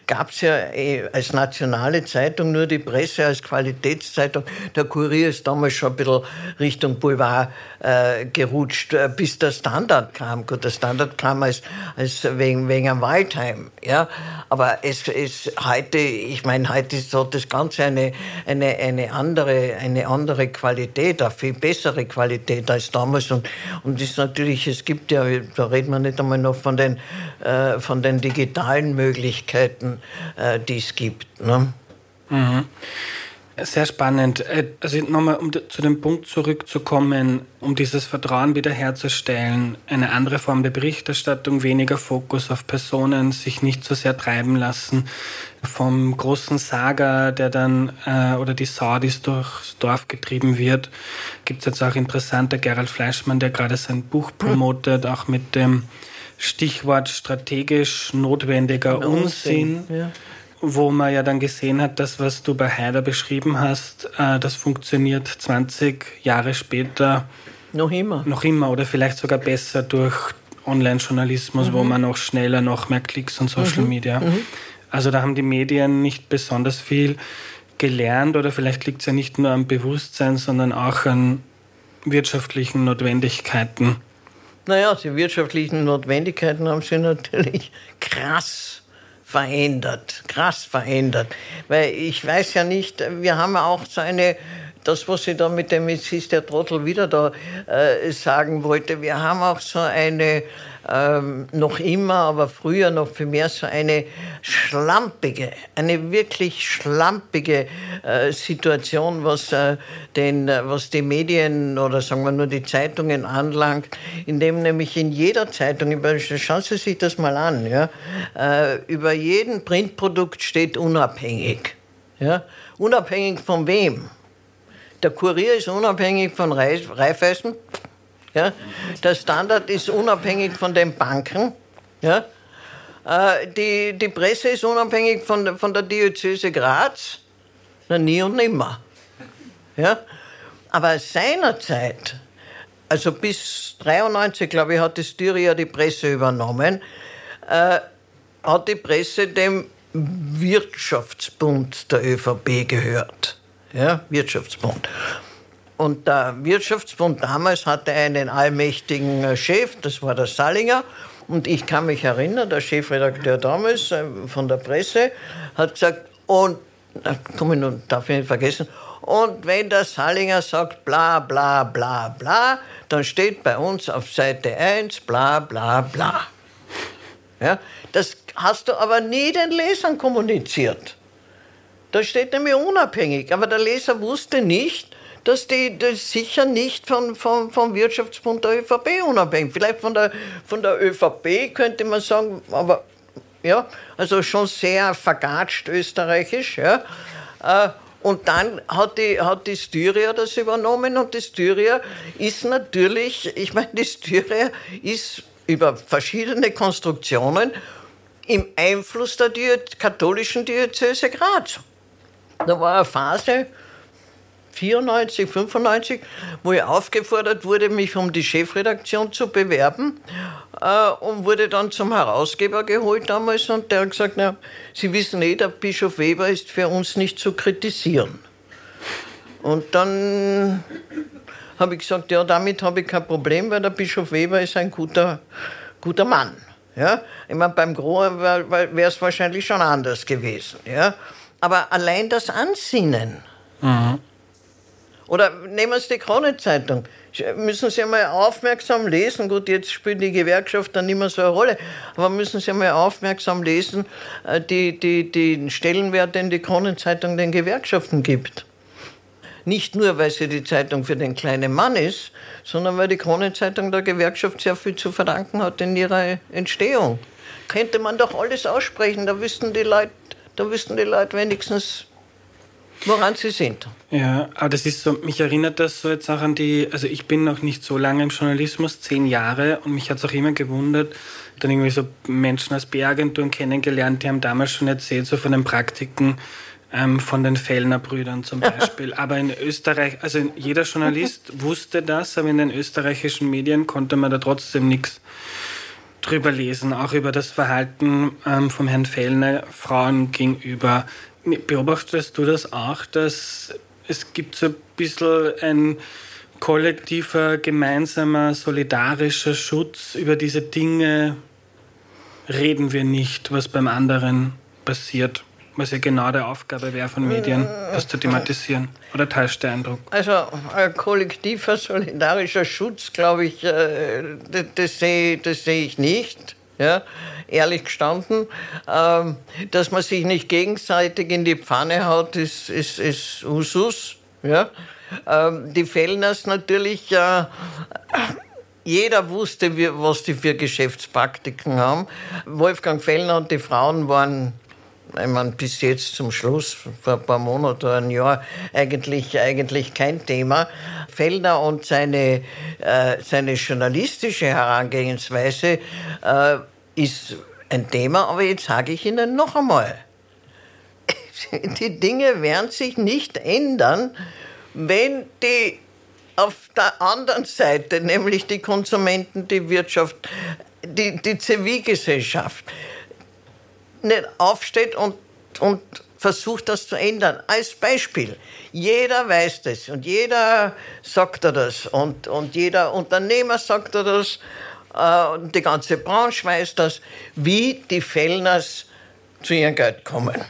gab es ja eh als nationale Zeitung nur die Presse als Qualitätszeitung. Der Kurier ist damals schon ein bisschen Richtung Boulevard äh, gerutscht, äh, bis der Standard kam. Gut, der Standard kam als, als wegen, wegen einem Waldheim, ja. Aber es ist heute, ich meine, heute ist so das ganz eine, eine, eine, andere, eine andere Qualität, eine viel bessere Qualität als damals. Und, und ist natürlich, es gibt ja, da reden wir nicht einmal noch von den, äh, von den digitalen Möglichkeiten, äh, die es gibt. Ne? Mhm. Sehr spannend. Äh, also nochmal, um zu dem Punkt zurückzukommen, um dieses Vertrauen wiederherzustellen, eine andere Form der Berichterstattung, weniger Fokus auf Personen, sich nicht so sehr treiben lassen vom großen Saga, der dann, äh, oder die Sau, die durchs Dorf getrieben wird. Gibt es jetzt auch interessante Gerald Fleischmann, der gerade sein Buch promotet, auch mit dem Stichwort strategisch notwendiger Unsinn. Unsinn. Ja wo man ja dann gesehen hat, das, was du bei Haider beschrieben hast, äh, das funktioniert 20 Jahre später noch immer. Noch immer oder vielleicht sogar besser durch Online-Journalismus, mhm. wo man noch schneller, noch mehr Klicks und Social mhm. Media. Mhm. Also da haben die Medien nicht besonders viel gelernt oder vielleicht liegt es ja nicht nur am Bewusstsein, sondern auch an wirtschaftlichen Notwendigkeiten. Naja, die wirtschaftlichen Notwendigkeiten haben sie natürlich <laughs> krass verändert, krass verändert. Weil ich weiß ja nicht, wir haben auch so eine, das, was ich da mit dem, jetzt ist der Trottel wieder da äh, sagen wollte, wir haben auch so eine, ähm, noch immer, aber früher noch viel mehr so eine schlampige, eine wirklich schlampige äh, Situation, was, äh, den, äh, was die Medien oder sagen wir nur die Zeitungen anlangt, indem nämlich in jeder Zeitung, schauen Sie sich das mal an, ja, äh, über jeden Printprodukt steht unabhängig. Ja? Unabhängig von wem? Der Kurier ist unabhängig von Raiffeisen. Ja? Der Standard ist unabhängig von den Banken. Ja? Äh, die, die Presse ist unabhängig von, von der Diözese Graz. Na, nie und nimmer. Ja? Aber seinerzeit, also bis 93, glaube ich, hat die Styria die Presse übernommen, äh, hat die Presse dem Wirtschaftsbund der ÖVP gehört ja, Wirtschaftsbund. Und der Wirtschaftsbund damals hatte einen allmächtigen äh, Chef, das war der Sallinger. Und ich kann mich erinnern, der Chefredakteur damals äh, von der Presse hat gesagt, und, komm nun, darf ich nicht vergessen, und wenn der Sallinger sagt bla bla bla bla, dann steht bei uns auf Seite 1 bla bla bla. Ja, das hast du aber nie den Lesern kommuniziert. Da steht nämlich unabhängig. Aber der Leser wusste nicht, dass die das sicher nicht von, von, vom Wirtschaftsbund der ÖVP unabhängig. Vielleicht von der, von der ÖVP könnte man sagen, aber ja, also schon sehr vergatscht österreichisch. Ja. Äh, und dann hat die, hat die Styria das übernommen und die Styria ist natürlich, ich meine, die Styria ist über verschiedene Konstruktionen im Einfluss der katholischen Diözese Graz. Da war eine Phase, 94, 95, wo ich aufgefordert wurde, mich um die Chefredaktion zu bewerben äh, und wurde dann zum Herausgeber geholt damals und der hat gesagt, na, Sie wissen eh, der Bischof Weber ist für uns nicht zu kritisieren. Und dann habe ich gesagt, ja, damit habe ich kein Problem, weil der Bischof Weber ist ein guter, guter Mann. Ja? Ich meine, beim Grohe wäre es wahrscheinlich schon anders gewesen. Ja? Aber allein das Ansinnen. Mhm. Oder nehmen Sie die Kronenzeitung. Müssen Sie einmal aufmerksam lesen. Gut, jetzt spielt die Gewerkschaft dann nicht mehr so eine Rolle. Aber müssen Sie einmal aufmerksam lesen, äh, die, die, den Stellenwert, den die Kronenzeitung den Gewerkschaften gibt. Nicht nur, weil sie die Zeitung für den kleinen Mann ist, sondern weil die Kronenzeitung der Gewerkschaft sehr viel zu verdanken hat in ihrer Entstehung. Könnte man doch alles aussprechen, da wüssten die Leute da wüssten die Leute wenigstens, woran sie sind. Ja, aber das ist so, mich erinnert das so jetzt auch an die, also ich bin noch nicht so lange im Journalismus, zehn Jahre, und mich hat es auch immer gewundert, dann irgendwie so Menschen aus PR-Agenturen kennengelernt, die haben damals schon erzählt, so von den Praktiken ähm, von den Fellner Brüdern zum <laughs> Beispiel. aber in Österreich, also jeder Journalist <laughs> wusste das, aber in den österreichischen Medien konnte man da trotzdem nichts drüber lesen, auch über das Verhalten ähm, vom Herrn Fellner Frauen gegenüber. Beobachtest du das auch, dass es gibt so ein bisschen ein kollektiver, gemeinsamer, solidarischer Schutz über diese Dinge reden wir nicht, was beim anderen passiert? was ja genau der Aufgabe wäre von Medien, das zu thematisieren. Oder teilst du Eindruck? Also ein kollektiver, solidarischer Schutz, glaube ich, äh, das, sehe seh ich nicht. Ja, ehrlich gestanden, ähm, dass man sich nicht gegenseitig in die Pfanne haut, ist, ist, ist Usus. Ja? Ähm, die Fellners natürlich, äh, jeder wusste, was die für Geschäftspraktiken haben. Wolfgang Fellner und die Frauen waren ich meine, bis jetzt zum Schluss, vor ein paar Monaten, ein Jahr, eigentlich, eigentlich kein Thema. Fellner und seine, äh, seine journalistische Herangehensweise äh, ist ein Thema, aber jetzt sage ich Ihnen noch einmal. <laughs> Die Dinge werden sich nicht ändern, wenn die auf der anderen Seite, nämlich die Konsumenten, die Wirtschaft, die, die Zivilgesellschaft, nicht aufsteht und, und versucht, das zu ändern. Als Beispiel. Jeder weiß das und jeder sagt das und, und jeder Unternehmer sagt das äh, und die ganze Branche weiß das, wie die Fellners zu ihrem Geld kommen.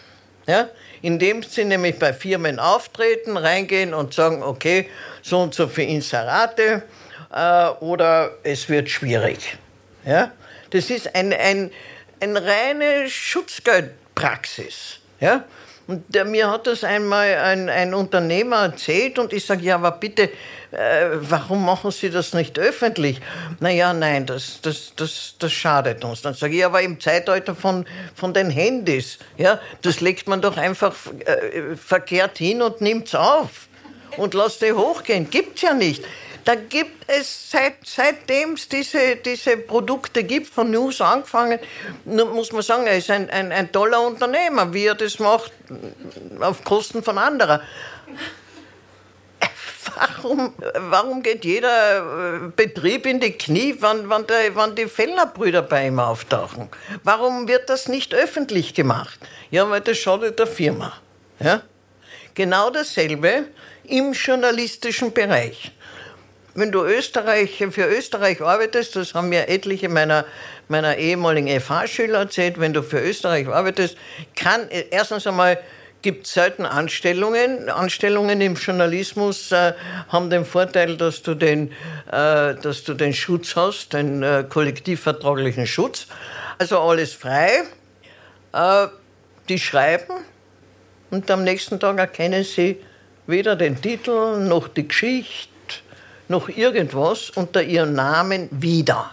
Ja? Indem sie nämlich bei Firmen auftreten, reingehen und sagen, okay, so und so für Inserate äh, oder es wird schwierig. Ja? Das ist ein, ein, eine reine Schutzgeldpraxis. Ja? Und der, mir hat das einmal ein, ein Unternehmer erzählt und ich sage, ja, aber bitte, äh, warum machen Sie das nicht öffentlich? Naja, nein, das, das, das, das schadet uns. Dann sage ich, aber im Zeitalter von, von den Handys, ja, das legt man doch einfach äh, verkehrt hin und nimmt es auf und lasst es hochgehen. Gibt's ja nicht. Da gibt es, seit, seitdem es diese, diese Produkte gibt, von News angefangen, muss man sagen, er ist ein, ein, ein toller Unternehmer, wie er das macht, auf Kosten von anderen. Warum, warum geht jeder äh, Betrieb in die Knie, wann, wann, der, wann die Fellnerbrüder bei ihm auftauchen? Warum wird das nicht öffentlich gemacht? Ja, weil das schadet der Firma. Ja? Genau dasselbe im journalistischen Bereich wenn du Österreich, für Österreich arbeitest, das haben mir etliche meiner, meiner ehemaligen FH-Schüler erzählt, wenn du für Österreich arbeitest, kann, erstens einmal, gibt selten Anstellungen. Anstellungen im Journalismus äh, haben den Vorteil, dass du den, äh, dass du den Schutz hast, den äh, kollektivvertraglichen Schutz. Also alles frei. Äh, die schreiben und am nächsten Tag erkennen sie weder den Titel noch die Geschichte noch irgendwas unter ihrem Namen wieder.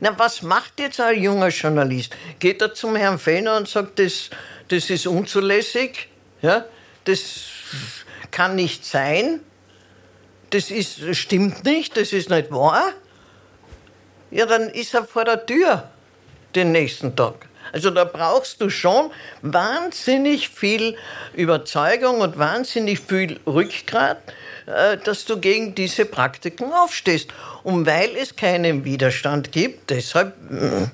Na, was macht jetzt ein junger Journalist? Geht er zum Herrn Fehner und sagt, das, das ist unzulässig? Ja? Das kann nicht sein? Das ist, stimmt nicht? Das ist nicht wahr? Ja, dann ist er vor der Tür den nächsten Tag. Also da brauchst du schon wahnsinnig viel Überzeugung und wahnsinnig viel Rückgrat, dass du gegen diese Praktiken aufstehst. Und weil es keinen Widerstand gibt, deshalb mm,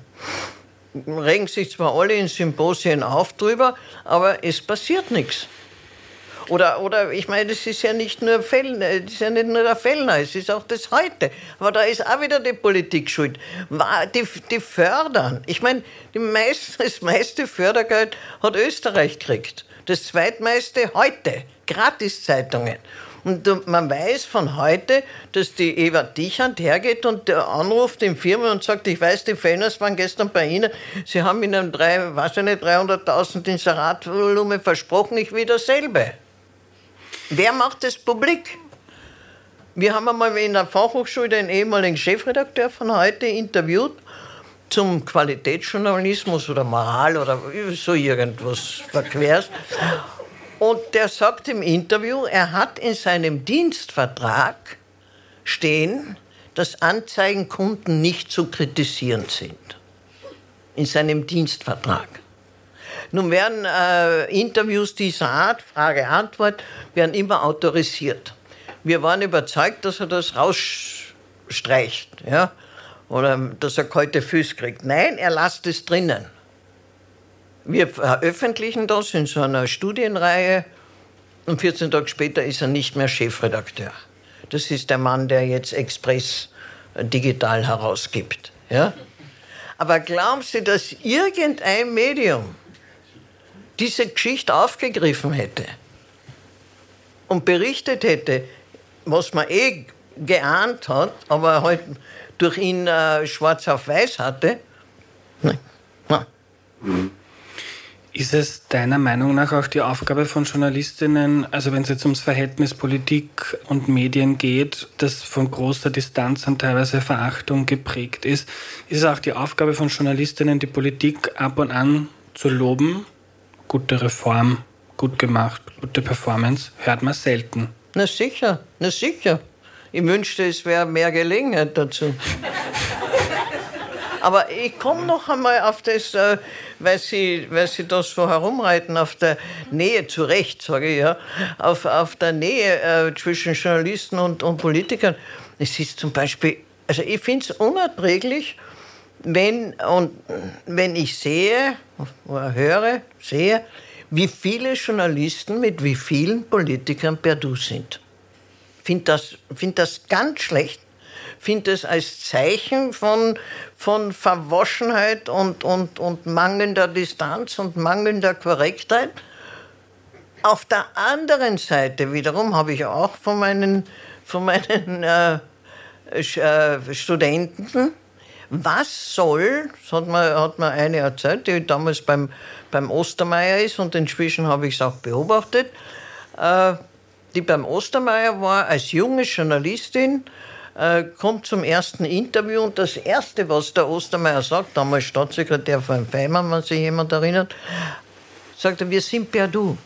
regen sich zwar alle in Symposien auf drüber, aber es passiert nichts. Oder, oder ich meine, das ist ja nicht nur Fellner, das ist ja nicht nur der Fellner, es ist auch das Heute. Aber da ist auch wieder die Politik schuld. Die, die fördern. Ich meine, die meiste, <laughs> das meiste Fördergeld hat Österreich gekriegt. Das zweitmeiste heute. Gratiszeitungen. Und man weiß von heute, dass die Eva Dichand hergeht und anruft in Firma und sagt, ich weiß, die Fellners waren gestern bei Ihnen, Sie haben Ihnen drei, weiß ich nicht, 300.000 Inseratvolumen versprochen, ich will dasselbe. Wer macht das publik? Wir haben einmal in der Fachhochschule den ehemaligen Chefredakteur von heute interviewt zum Qualitätsjournalismus oder Moral oder so irgendwas verquers. Und der sagt im Interview, er hat in seinem Dienstvertrag stehen, dass Anzeigenkunden nicht zu kritisieren sind. In seinem Dienstvertrag. Nun werden äh, Interviews dieser Art, Frage-Antwort, werden immer autorisiert. Wir waren überzeugt, dass er das rausstreicht, ja? oder dass er kalte Füße kriegt. Nein, er lässt es drinnen. Wir veröffentlichen das in so einer Studienreihe und 14 Tage später ist er nicht mehr Chefredakteur. Das ist der Mann, der jetzt Express äh, digital herausgibt. Ja? Aber glauben Sie, dass irgendein Medium diese Geschichte aufgegriffen hätte und berichtet hätte, was man eh geahnt hat, aber halt durch ihn äh, schwarz auf weiß hatte. Nein. Nein. Ist es deiner Meinung nach auch die Aufgabe von Journalistinnen, also wenn es jetzt ums Verhältnis Politik und Medien geht, das von großer Distanz und teilweise Verachtung geprägt ist, ist es auch die Aufgabe von Journalistinnen, die Politik ab und an zu loben gute Reform, gut gemacht, gute Performance, hört man selten. Na sicher, na sicher. Ich wünschte, es wäre mehr Gelegenheit dazu. Aber ich komme noch einmal auf das, äh, weil, Sie, weil Sie das so herumreiten, auf der Nähe, zu Recht sage ich ja, auf, auf der Nähe äh, zwischen Journalisten und, und Politikern. Es ist zum Beispiel, also ich finde es unerträglich, wenn, und wenn ich sehe oder höre, sehe, wie viele Journalisten mit wie vielen Politikern per Du sind. Ich finde das, find das ganz schlecht. Finde es als Zeichen von, von Verwaschenheit und, und, und mangelnder Distanz und mangelnder Korrektheit. Auf der anderen Seite wiederum habe ich auch von meinen, von meinen äh, äh, Studenten, was soll, das hat mir, hat mir eine erzählt, die damals beim, beim Ostermeier ist und inzwischen habe ich es auch beobachtet, äh, die beim Ostermeier war als junge Journalistin, äh, kommt zum ersten Interview und das Erste, was der Ostermeier sagt, damals Staatssekretär von Feimann, wenn sich jemand erinnert, sagt er, wir sind per Du.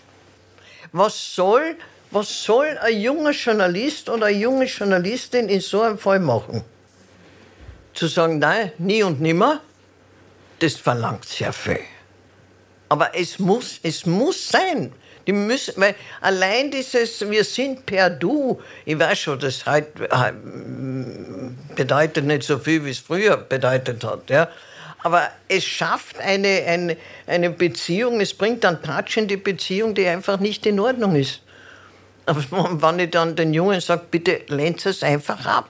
Was soll, was soll ein junger Journalist oder eine junge Journalistin in so einem Fall machen? Zu sagen, nein, nie und nimmer, das verlangt sehr viel. Aber es muss, es muss sein. Die müssen, weil allein dieses, wir sind per Du, ich weiß schon, das halt, bedeutet nicht so viel, wie es früher bedeutet hat, ja. Aber es schafft eine, eine, eine Beziehung, es bringt einen Touch in die Beziehung, die einfach nicht in Ordnung ist. Aber <laughs> wenn ich dann den Jungen sage, bitte lehnt es einfach ab.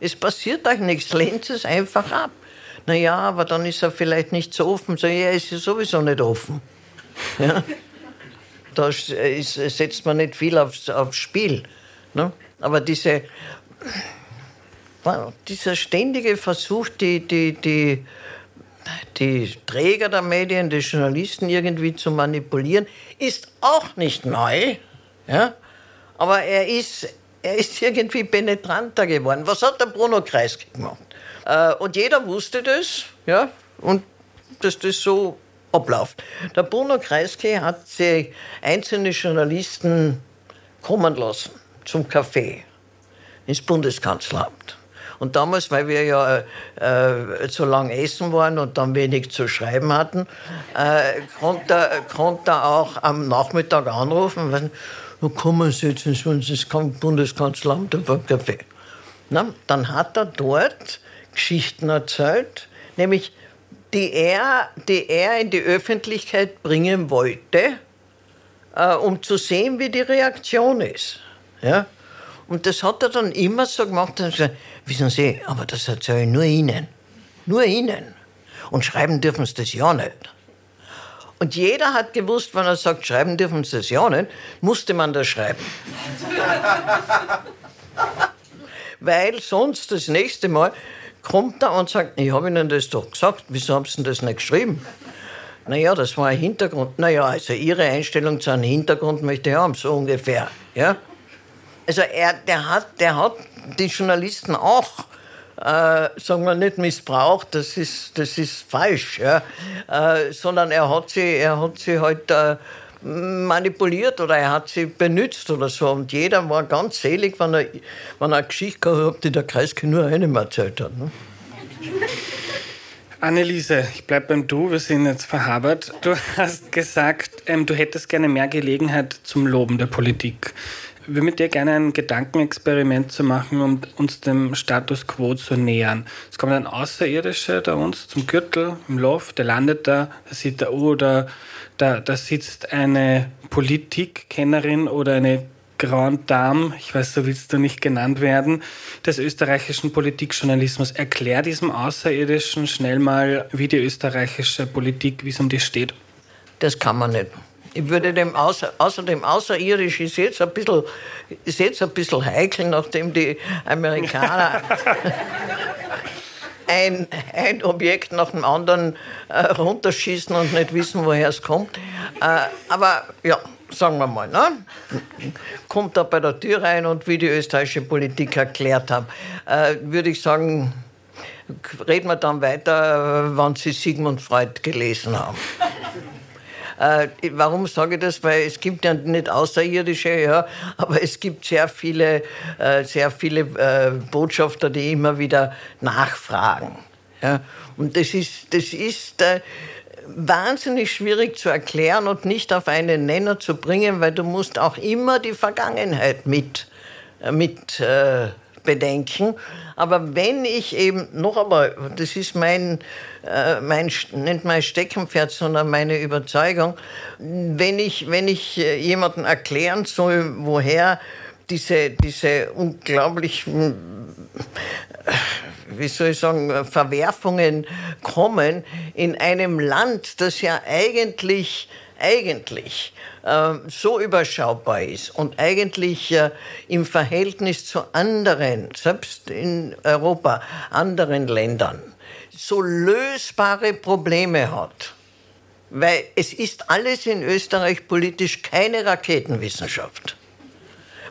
Es passiert euch nichts, lehnt es einfach ab. Naja, aber dann ist er vielleicht nicht so offen. So, ja, er ist ja sowieso nicht offen. Ja? <laughs> Da ist, setzt man nicht viel aufs, aufs Spiel. Ne? Aber diese, dieser ständige Versuch, die, die, die, die Träger der Medien, die Journalisten irgendwie zu manipulieren, ist auch nicht neu. Ja? Aber er ist, er ist irgendwie penetranter geworden. Was hat der Bruno Kreisky gemacht? Äh, und jeder wusste das, ja, und dass das so abläuft. Der Bruno Kreisky hat sich einzelne Journalisten kommen lassen zum Café ins Bundeskanzleramt. Und damals, weil wir ja äh, zu lang essen waren und dann wenig zu schreiben hatten, äh, konnte, er auch am Nachmittag anrufen, weil, na, kommen Sie jetzt ins Bundeskanzleramt auf einen Kaffee. Na, dann hat er dort Geschichten erzählt, nämlich die er, die er in die Öffentlichkeit bringen wollte, äh, um zu sehen, wie die Reaktion ist. Ja? Und das hat er dann immer so gemacht, dass er wissen Sie, aber das erzähle ich nur Ihnen. Nur Ihnen. Und schreiben dürfen Sie das ja nicht. Und jeder hat gewusst, wenn er sagt, schreiben dürfen Sie das ja nicht, musste man das schreiben. <laughs> Weil sonst das nächste Mal kommt er und sagt, ich habe Ihnen das doch gesagt, wieso haben Sie denn das nicht geschrieben? Naja, das war ein Hintergrund. Naja, also Ihre Einstellung zu einem Hintergrund möchte ich haben, so ungefähr. Ja? Also er, der, hat, der hat die Journalisten auch, äh, sagen wir nicht missbraucht, das ist, das ist falsch, ja? Äh, sondern er hat sie, er hat sie halt äh, manipuliert oder er hat sie benutzt oder so. Und jeder war ganz selig, wenn er, wenn er eine Geschichte gehabt hat, die der Kreisky nur einem erzählt hat. Ne? Anneliese, ich bleibe beim Du, wir sind jetzt verhabert. Du hast gesagt, ähm, du hättest gerne mehr Gelegenheit zum Loben der Politik. Ich würde mit dir gerne ein Gedankenexperiment zu machen, um uns dem Status quo zu nähern. Es kommt ein Außerirdischer da uns zum Gürtel im Loft, der landet da, da sieht er, oh, da da, da sitzt eine Politikkennerin oder eine Grand Dame, ich weiß, so willst du nicht genannt werden, des österreichischen Politikjournalismus. Erklär diesem Außerirdischen schnell mal, wie die österreichische Politik, wie es um die steht. Das kann man nicht. Ich würde dem außer, außerdem außerirdisch ist jetzt ein bisschen, ist jetzt ein bisschen heikel, nachdem die Amerikaner <laughs> <laughs> ein, ein Objekt nach dem anderen äh, runterschießen und nicht wissen, woher es kommt. Äh, aber ja, sagen wir mal, ne? kommt da bei der Tür rein und wie die österreichische Politik erklärt haben, äh, würde ich sagen, reden wir dann weiter, äh, wann Sie Sigmund Freud gelesen haben. Äh, warum sage ich das? Weil es gibt ja nicht Außerirdische, ja, aber es gibt sehr viele, äh, sehr viele äh, Botschafter, die immer wieder nachfragen. Ja. Und das ist, das ist äh, wahnsinnig schwierig zu erklären und nicht auf einen Nenner zu bringen, weil du musst auch immer die Vergangenheit mit, äh, mit äh, bedenken. Aber wenn ich eben, noch einmal, das ist mein, äh, mein, nicht mein Steckenpferd, sondern meine Überzeugung, wenn ich, wenn ich äh, jemandem erklären soll, woher diese, diese unglaublich wie soll ich sagen, Verwerfungen kommen in einem Land, das ja eigentlich eigentlich äh, so überschaubar ist und eigentlich äh, im Verhältnis zu anderen, selbst in Europa, anderen Ländern, so lösbare Probleme hat. Weil es ist alles in Österreich politisch keine Raketenwissenschaft.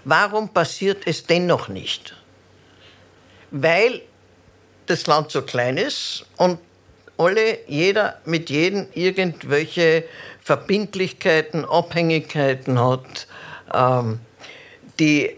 Warum passiert es dennoch nicht? Weil das Land so klein ist und alle, jeder mit jedem irgendwelche Verbindlichkeiten, Abhängigkeiten hat, ähm, die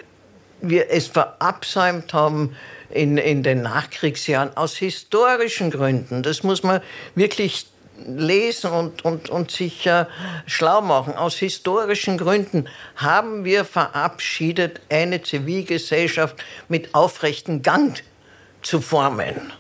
wir es verabsäumt haben in, in den Nachkriegsjahren aus historischen Gründen. Das muss man wirklich lesen und, und, und sich äh, schlau machen. Aus historischen Gründen haben wir verabschiedet, eine Zivilgesellschaft mit aufrechtem Gang zu formen.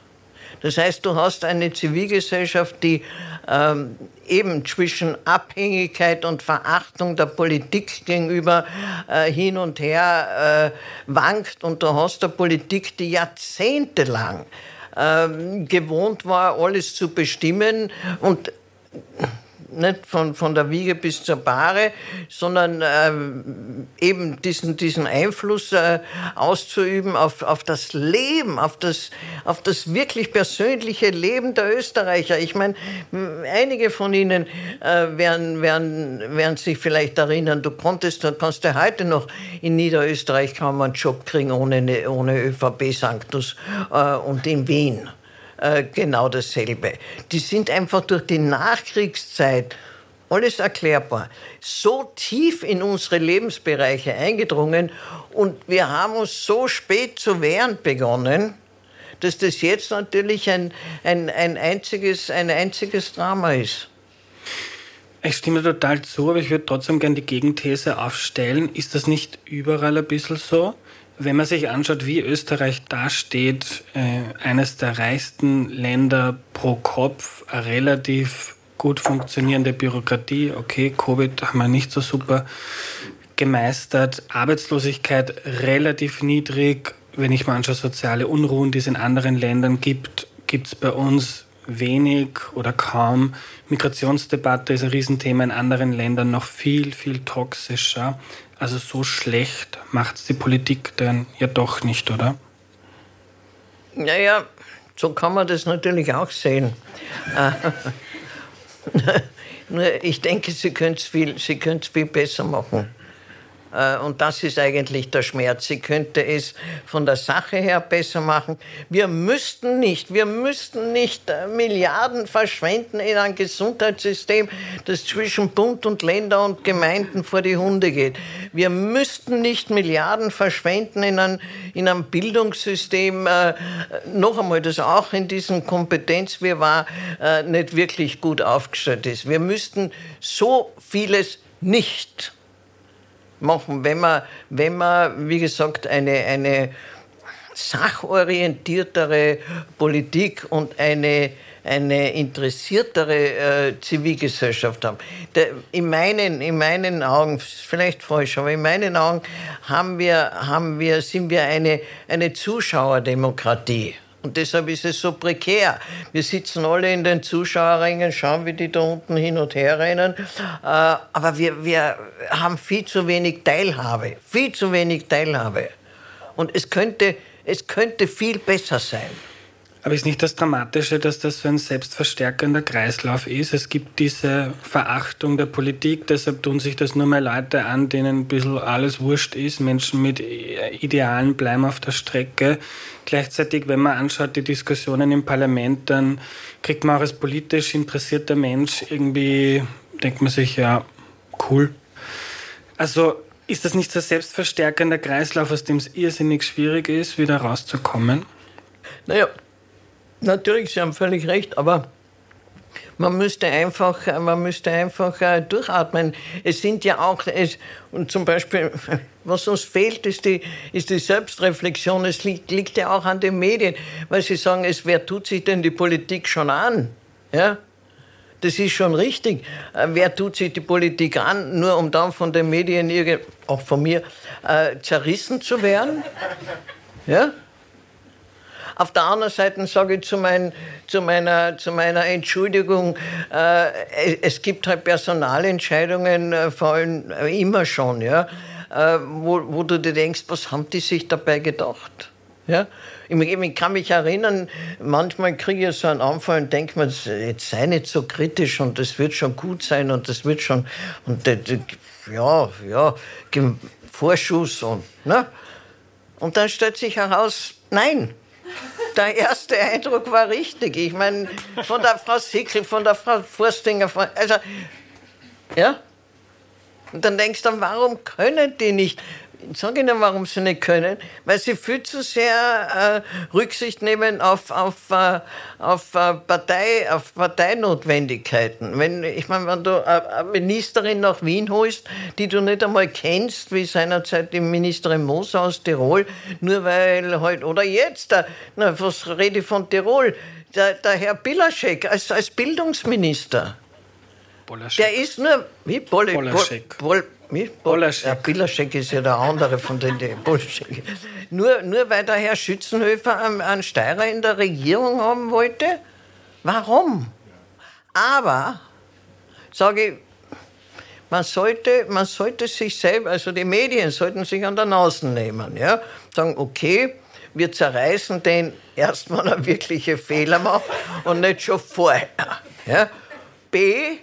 Das heißt, du hast eine Zivilgesellschaft, die ähm, eben zwischen Abhängigkeit und Verachtung der Politik gegenüber äh, hin und her äh, wankt. Und du hast eine Politik, die jahrzehntelang ähm, gewohnt war, alles zu bestimmen und nicht von, von der Wiege bis zur Bahre, sondern äh, eben diesen, diesen Einfluss äh, auszuüben auf, auf das Leben, auf das, auf das wirklich persönliche Leben der Österreicher. Ich meine, einige von Ihnen äh, werden, werden, werden sich vielleicht erinnern, du konntest, du kannst ja heute noch in Niederösterreich kaum einen Job kriegen ohne, ohne ÖVP-Sanctus äh, und in Wien. Äh, genau dasselbe. Die sind einfach durch die Nachkriegszeit alles erklärbar, so tief in unsere Lebensbereiche eingedrungen und wir haben uns so spät zu wehren begonnen, dass das jetzt natürlich ein, ein, ein, einziges, ein einziges Drama ist. Ich stimme total zu, aber ich würde trotzdem gerne die Gegenthese aufstellen. Ist das nicht überall ein bisschen so? Wenn man sich anschaut, wie Österreich dasteht, äh, eines der reichsten Länder pro Kopf, eine relativ gut funktionierende Bürokratie, okay, Covid haben wir nicht so super gemeistert, Arbeitslosigkeit relativ niedrig, wenn ich mir anschaue, soziale Unruhen, die es in anderen Ländern gibt, gibt es bei uns wenig oder kaum. Migrationsdebatte ist ein Riesenthema in anderen Ländern noch viel, viel toxischer. Also so schlecht macht die Politik dann ja doch nicht, oder? Naja, so kann man das natürlich auch sehen. <laughs> Nur ich denke, sie können es viel, viel besser machen. Äh, und das ist eigentlich der Schmerz. Sie könnte es von der Sache her besser machen. Wir müssten nicht, wir müssten nicht äh, Milliarden verschwenden in ein Gesundheitssystem, das zwischen Bund und Länder und Gemeinden vor die Hunde geht. Wir müssten nicht Milliarden verschwenden in ein, in ein Bildungssystem, äh, noch einmal, das auch in diesem Kompetenzwirrwarr äh, nicht wirklich gut aufgestellt ist. Wir müssten so vieles nicht machen, wenn man, wenn man wie gesagt, eine, eine sachorientiertere Politik und eine, eine interessiertere äh, Zivilgesellschaft haben. Der, in, meinen, in meinen Augen, vielleicht falsch, aber in meinen Augen haben wir, haben wir, sind wir eine, eine Zuschauerdemokratie. Und deshalb ist es so prekär. Wir sitzen alle in den Zuschauerringen, schauen, wie die da unten hin und her rennen. Äh, aber wir, wir haben viel zu wenig Teilhabe. Viel zu wenig Teilhabe. Und es könnte, es könnte viel besser sein. Aber ist nicht das Dramatische, dass das so ein selbstverstärkender Kreislauf ist? Es gibt diese Verachtung der Politik, deshalb tun sich das nur mehr Leute an, denen ein bisschen alles wurscht ist. Menschen mit Idealen bleiben auf der Strecke. Gleichzeitig, wenn man anschaut, die Diskussionen im Parlament, dann kriegt man auch als politisch interessierter Mensch irgendwie, denkt man sich, ja, cool. Also ist das nicht so ein selbstverstärkender Kreislauf, aus dem es irrsinnig schwierig ist, wieder rauszukommen? Naja, Natürlich, Sie haben völlig recht, aber man müsste einfach, man müsste einfach äh, durchatmen. Es sind ja auch, es, und zum Beispiel, <laughs> was uns fehlt, ist die, ist die Selbstreflexion. Es liegt, liegt ja auch an den Medien, weil sie sagen, es, wer tut sich denn die Politik schon an? Ja? Das ist schon richtig. Äh, wer tut sich die Politik an, nur um dann von den Medien, auch von mir, äh, zerrissen zu werden? Ja? Auf der anderen Seite sage ich zu, mein, zu, meiner, zu meiner Entschuldigung, äh, es gibt halt Personalentscheidungen, äh, vor allem äh, immer schon, ja, äh, wo, wo du dir denkst, was haben die sich dabei gedacht? Ja? Ich, kann mich erinnern, manchmal kriege ich so einen Anfall und denke mir, jetzt sei nicht so kritisch und das wird schon gut sein und das wird schon, und ja, ja, Vorschuss und, ne? Und dann stellt sich heraus, nein, der erste Eindruck war richtig. Ich meine, von der Frau Sickel, von der Frau Forstinger, von, also, ja. Und dann denkst du, warum können die nicht? Ich sage Ihnen, warum sie nicht können. Weil sie viel zu sehr äh, Rücksicht nehmen auf, auf, äh, auf, äh, Partei, auf Parteinotwendigkeiten. Wenn, ich meine, wenn du eine Ministerin nach Wien holst, die du nicht einmal kennst, wie seinerzeit die Ministerin Moser aus Tirol, nur weil halt, oder jetzt, der, na, was rede ich von Tirol, der, der Herr Bilaschek als, als Bildungsminister. Bolaschek. Der ist nur, wie Bol, Bolaschek. Bol? Bolaschek. Ja, Bilaschek ist ja der andere von den, Bolaschek. Nur, nur weil der Herr Schützenhöfer einen, einen Steirer in der Regierung haben wollte? Warum? Aber, sage ich, man sollte, man sollte sich selber, also die Medien sollten sich an der Nase nehmen. Ja? Sagen, okay, wir zerreißen den erst, wenn er wirkliche Fehler macht und nicht schon vorher. Ja? B,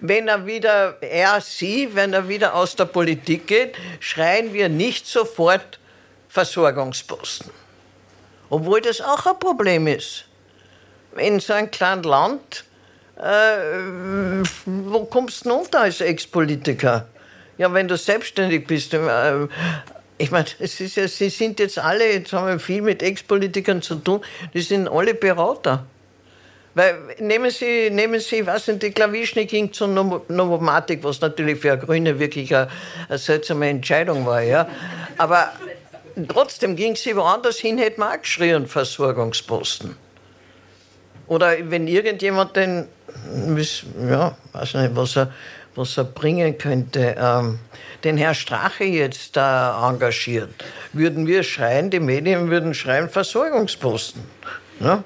wenn er wieder, er, sie, wenn er wieder aus der Politik geht, schreien wir nicht sofort Versorgungsposten. Obwohl das auch ein Problem ist. In so einem kleinen Land, äh, wo kommst du unter als Ex-Politiker? Ja, wenn du selbstständig bist. Äh, ich meine, ja, sie sind jetzt alle, jetzt haben wir viel mit Ex-Politikern zu tun, die sind alle Berater. Weil nehmen Sie, nehmen Sie, was in die Klavischnik ging zur Novomatik, was natürlich für Grüne wirklich eine, eine seltsame Entscheidung war, ja. Aber trotzdem ging sie woanders hin, hätte man auch geschrien, Versorgungsposten. Oder wenn irgendjemand den, ja, weiß nicht, was er, was er bringen könnte, ähm, den Herr Strache jetzt da engagiert, würden wir schreien, die Medien würden schreien, Versorgungsposten. Ja?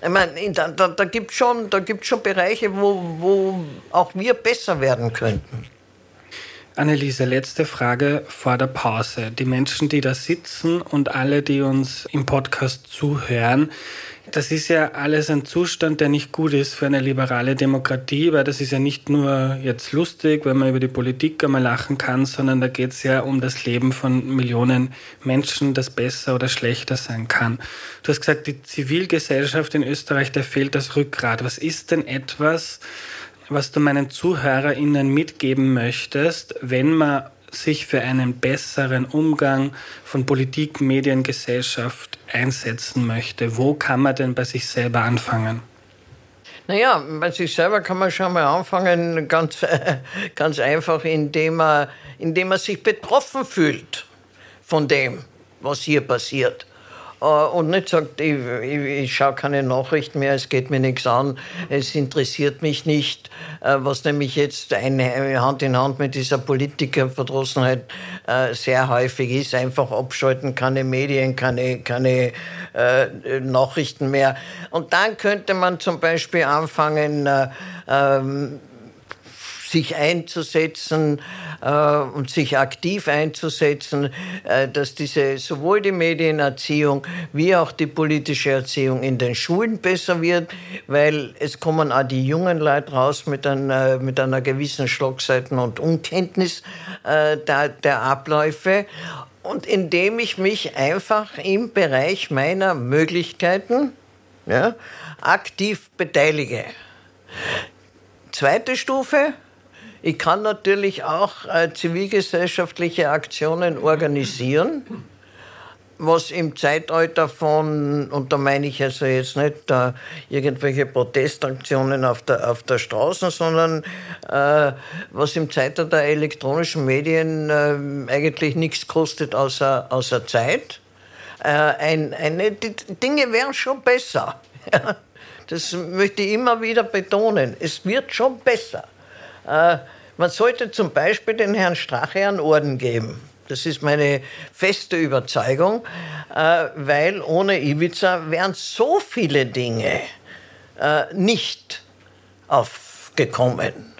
Ich meine, da, da, da gibt es schon, schon Bereiche, wo, wo auch wir besser werden könnten. Anneliese, letzte Frage vor der Pause. Die Menschen, die da sitzen und alle, die uns im Podcast zuhören, das ist ja alles ein Zustand, der nicht gut ist für eine liberale Demokratie, weil das ist ja nicht nur jetzt lustig, wenn man über die Politik einmal lachen kann, sondern da geht es ja um das Leben von Millionen Menschen, das besser oder schlechter sein kann. Du hast gesagt, die Zivilgesellschaft in Österreich, der fehlt das Rückgrat. Was ist denn etwas, was du meinen ZuhörerInnen mitgeben möchtest, wenn man sich für einen besseren Umgang von Politik, Medien, Gesellschaft einsetzen möchte? Wo kann man denn bei sich selber anfangen? Naja, bei sich selber kann man schon mal anfangen, ganz, <laughs> ganz einfach, indem man, indem man sich betroffen fühlt von dem, was hier passiert. Äh, und nicht sagt, ich, ich, ich schaue keine Nachrichten mehr, es geht mir nichts an, es interessiert mich nicht, äh, was nämlich jetzt eine Hand in Hand mit dieser Politikerverdrossenheit äh, sehr häufig ist, einfach abschalten, keine Medien, keine, keine äh, Nachrichten mehr. Und dann könnte man zum Beispiel anfangen, äh, ähm, sich einzusetzen äh, und sich aktiv einzusetzen, äh, dass diese sowohl die Medienerziehung wie auch die politische Erziehung in den Schulen besser wird, weil es kommen auch die jungen Leute raus mit, ein, äh, mit einer gewissen Schlagseiten und Unkenntnis äh, der, der Abläufe und indem ich mich einfach im Bereich meiner Möglichkeiten ja, aktiv beteilige. Zweite Stufe, ich kann natürlich auch äh, zivilgesellschaftliche Aktionen organisieren, was im Zeitalter von, und da meine ich also jetzt nicht äh, irgendwelche Protestaktionen auf der, auf der Straße, sondern äh, was im Zeitalter der elektronischen Medien äh, eigentlich nichts kostet außer, außer Zeit. Äh, ein, eine, die Dinge wären schon besser. <laughs> das möchte ich immer wieder betonen. Es wird schon besser. Äh, man sollte zum Beispiel den Herrn Strache einen Orden geben. Das ist meine feste Überzeugung, äh, weil ohne Ibiza wären so viele Dinge äh, nicht aufgekommen.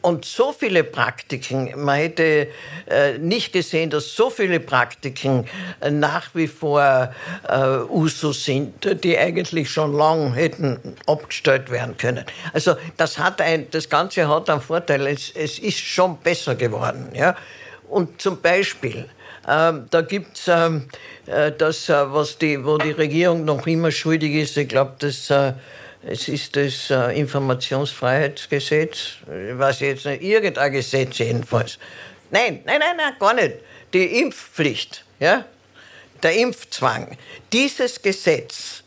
Und so viele Praktiken, man hätte äh, nicht gesehen, dass so viele Praktiken äh, nach wie vor äh, Usus sind, die eigentlich schon lang hätten abgestellt werden können. Also das, hat ein, das Ganze hat einen Vorteil, es, es ist schon besser geworden. Ja? Und zum Beispiel, ähm, da gibt es ähm, äh, das, äh, was die, wo die Regierung noch immer schuldig ist, ich glaube, das äh, es ist das äh, Informationsfreiheitsgesetz, weiß jetzt nicht, irgendein Gesetz jedenfalls. Nein, nein, nein, nein, gar nicht. Die Impfpflicht, ja? der Impfzwang. Dieses Gesetz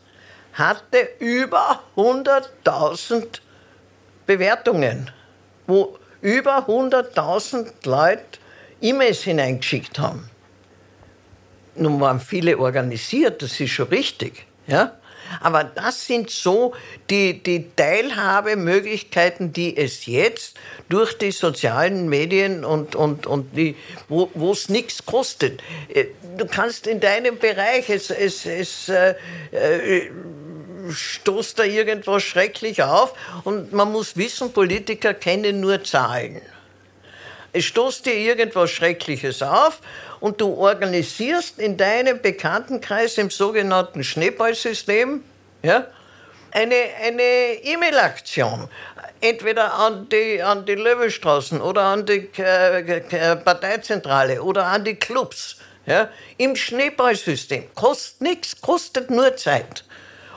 hatte über 100.000 Bewertungen, wo über 100.000 Leute E-Mails hineingeschickt haben. Nun waren viele organisiert, das ist schon richtig. Ja? Aber das sind so die, die Teilhabemöglichkeiten, die es jetzt durch die sozialen Medien und, und, und die, wo es nichts kostet. Äh, du kannst in deinem Bereich, es, es, es äh, äh, stoßt da irgendwas schrecklich auf und man muss wissen, Politiker kennen nur Zahlen. Es stoßt dir irgendwas Schreckliches auf und du organisierst in deinem Bekanntenkreis im sogenannten Schneeballsystem ja, eine E-Mail-Aktion. Entweder an die, an die Löwestraßen oder an die äh, Parteizentrale oder an die Clubs. Ja, Im Schneeballsystem. Kostet nichts, kostet nur Zeit.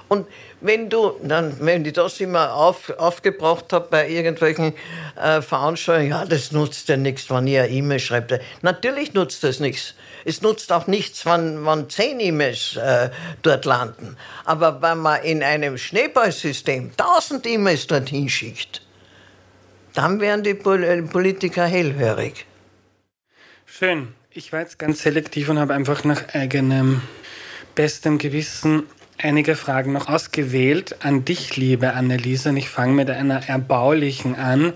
Und wenn du, dann, wenn ich das immer auf, aufgebracht habe bei irgendwelchen äh, Veranstaltungen, ja, das nutzt ja nichts, wenn ihr eine E-Mail schreibt. Natürlich nutzt das nichts. Es nutzt auch nichts, wenn, wenn zehn E-Mails äh, dort landen. Aber wenn man in einem Schneeballsystem tausend E-Mails dorthin schickt, dann werden die Politiker hellhörig. Schön. Ich war jetzt ganz selektiv und habe einfach nach eigenem bestem Gewissen einige Fragen noch ausgewählt an dich, liebe Anneliese. Und ich fange mit einer erbaulichen an.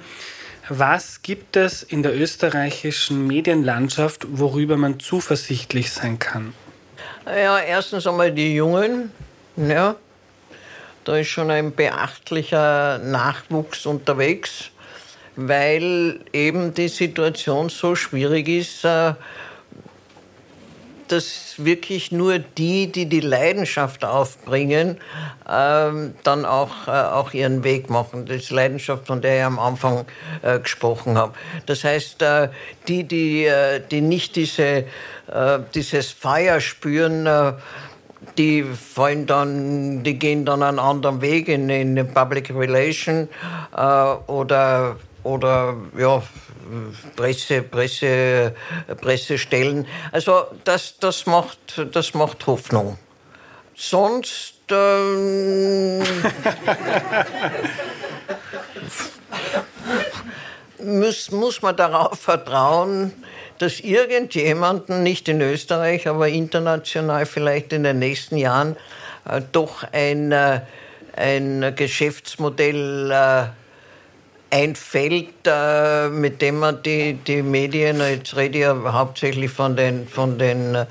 Was gibt es in der österreichischen Medienlandschaft, worüber man zuversichtlich sein kann? Ja, erstens einmal die Jungen. Ja, da ist schon ein beachtlicher Nachwuchs unterwegs, weil eben die Situation so schwierig ist. Äh, dass wirklich nur die, die die Leidenschaft aufbringen, ähm, dann auch, äh, auch ihren Weg machen. Das ist Leidenschaft, von der ich am Anfang äh, gesprochen habe. Das heißt, äh, die, die, äh, die nicht diese, äh, dieses Feuer spüren, äh, die fallen dann, die gehen dann einen anderen Weg in, in Public Relation oder, oder ja, Presse, Presse, Pressestellen. Also das, das, macht, das macht Hoffnung. Sonst ähm, <laughs> muss, muss man darauf vertrauen, dass irgendjemanden, nicht in Österreich, aber international vielleicht in den nächsten Jahren, äh, doch ein, äh, ein Geschäftsmodell äh, einfällt, äh, mit dem man die, die Medien, jetzt rede ich ja hauptsächlich von den, von den äh,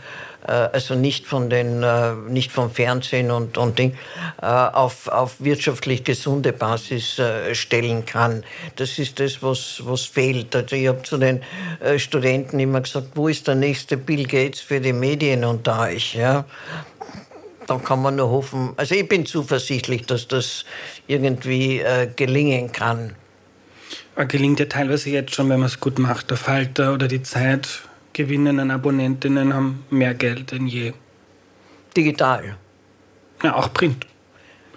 also nicht von den, äh, nicht vom Fernsehen und, und Ding, äh, auf, auf wirtschaftlich gesunde Basis äh, stellen kann. Das ist das, was, was fehlt. Also ich habe zu den äh, Studenten immer gesagt, wo ist der nächste Bill Gates für die Medien unter euch? Ja? dann kann man nur hoffen, also ich bin zuversichtlich, dass das irgendwie äh, gelingen kann gelingt ja teilweise jetzt schon, wenn man es gut macht. Der Falter oder die Zeit gewinnenden Abonnentinnen haben mehr Geld denn je. Digital. Ja, auch Print.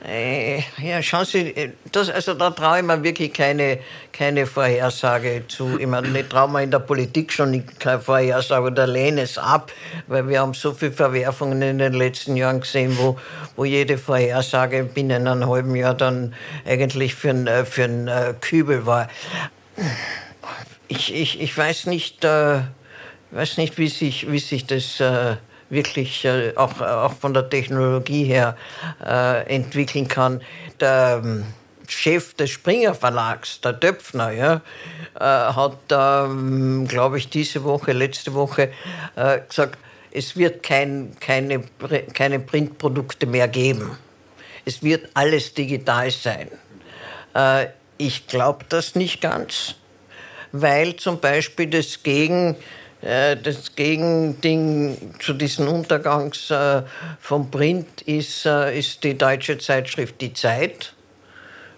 Äh, ja, schauen Sie, das, also da traue ich mir wirklich keine, keine Vorhersage zu. Ich meine, nicht traue mir in der Politik schon keine Vorhersage oder lehne es ab, weil wir haben so viele Verwerfungen in den letzten Jahren gesehen, wo, wo jede Vorhersage binnen einem halben Jahr dann eigentlich für ein, äh, für ein äh, Kübel war. Ich, ich, ich weiß nicht, äh, weiß nicht wie, sich, wie sich das... Äh, wirklich äh, auch, auch von der Technologie her äh, entwickeln kann. Der, ähm, Chef des Springer Verlags, der Döpfner, ja, äh, hat, ähm, glaube ich, diese Woche, letzte Woche äh, gesagt, es wird kein, keine, keine Printprodukte mehr geben. Es wird alles digital sein. Äh, ich glaube das nicht ganz, weil zum Beispiel das Gegen äh, das Gegending zu diesen Untergangs äh, vom Print ist, äh, ist die deutsche Zeitschrift Die Zeit.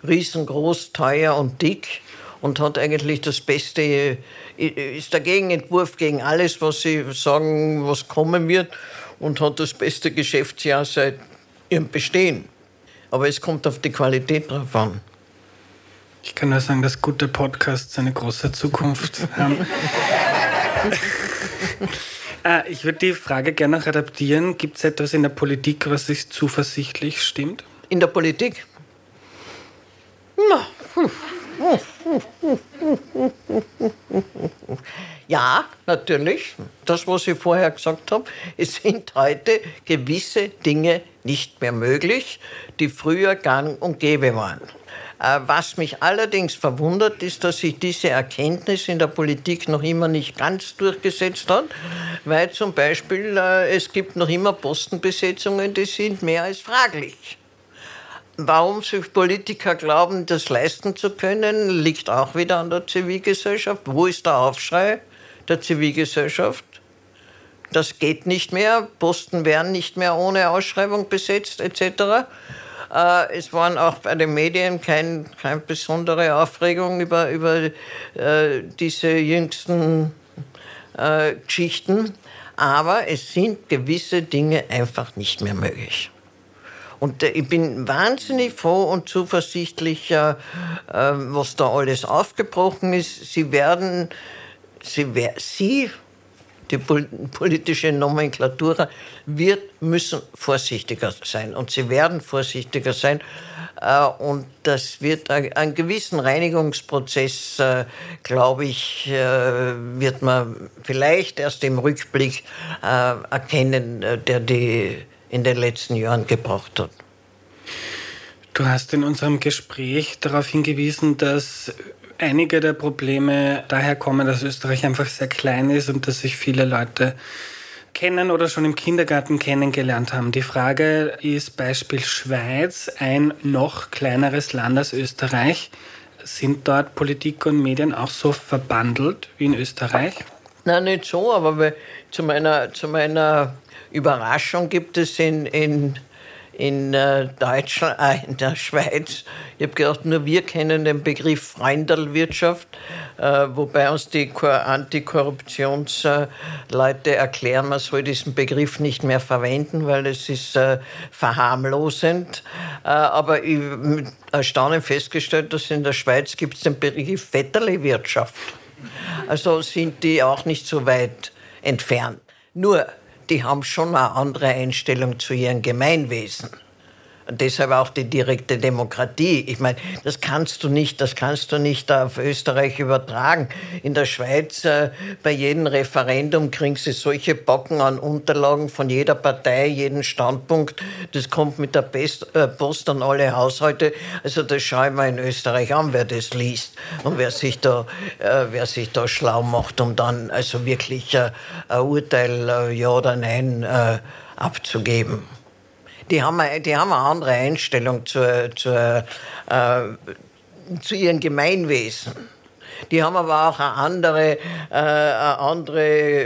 Riesengroß, teuer und dick und hat eigentlich das Beste, ist der Gegenentwurf gegen alles, was sie sagen, was kommen wird und hat das beste Geschäftsjahr seit ihrem Bestehen. Aber es kommt auf die Qualität drauf an. Ich kann nur sagen, dass gute Podcasts eine große Zukunft haben. <laughs> ah, <laughs> ich würde die Frage gerne noch adaptieren. Gibt es etwas in der Politik, was sich zuversichtlich stimmt? In der Politik? Ja, natürlich. Das, was ich vorher gesagt habe, es sind heute gewisse Dinge nicht mehr möglich, die früher gang und gäbe waren. Äh, was mich allerdings verwundert, ist, dass sich diese Erkenntnis in der Politik noch immer nicht ganz durchgesetzt hat, weil zum Beispiel äh, es gibt noch immer Postenbesetzungen, die sind mehr als fraglich. Warum sich Politiker glauben, das leisten zu können, liegt auch wieder an der Zivilgesellschaft. Wo ist der Aufschrei der Zivilgesellschaft? Das geht nicht mehr, Posten werden nicht mehr ohne Ausschreibung besetzt etc. Äh, es waren auch bei den Medien keine kein besondere Aufregung über, über äh, diese jüngsten äh, Geschichten. Aber es sind gewisse Dinge einfach nicht mehr möglich. Und ich bin wahnsinnig froh und zuversichtlich, was da alles aufgebrochen ist. Sie werden, Sie, Sie die politische Nomenklatur wird, müssen vorsichtiger sein. Und sie werden vorsichtiger sein. Äh, und das wird einen gewissen Reinigungsprozess, äh, glaube ich, äh, wird man vielleicht erst im Rückblick erkennen, der die in den letzten Jahren gebraucht hat. Du hast in unserem Gespräch darauf hingewiesen, dass einige der Probleme daher kommen, dass Österreich einfach sehr klein ist und dass sich viele Leute kennen oder schon im Kindergarten kennengelernt haben. Die Frage ist Beispiel Schweiz, ein noch kleineres Land als Österreich. Sind dort Politik und Medien auch so verbandelt wie in Österreich? Nein, nicht so, aber zu meiner, zu meiner Überraschung gibt es in, in in äh, Deutschland, äh, in der Schweiz. Ich habe gedacht, nur wir kennen den Begriff Freundelwirtschaft, äh, wobei uns die Antikorruptionsleute erklären, man soll diesen Begriff nicht mehr verwenden, weil es ist äh, verharmlosend. Äh, aber ich mit Erstaunen festgestellt, dass in der Schweiz gibt es den Begriff Vetterli-Wirtschaft. Also sind die auch nicht so weit entfernt. Nur die haben schon eine andere Einstellung zu ihrem Gemeinwesen. Deshalb auch die direkte Demokratie. Ich meine, das kannst du nicht, das kannst du nicht auf Österreich übertragen. In der Schweiz, äh, bei jedem Referendum kriegst du solche Bocken an Unterlagen von jeder Partei, jeden Standpunkt. Das kommt mit der Best, äh, Post an alle Haushalte. Also das schaue ich mal in Österreich an, wer das liest und wer sich da, äh, wer sich da schlau macht, um dann also wirklich äh, ein Urteil, äh, ja oder nein, äh, abzugeben die haben, die haben eine andere Einstellung zur, zur, äh, zu ihrem Gemeinwesen. Die haben aber auch eine andere, äh, eine andere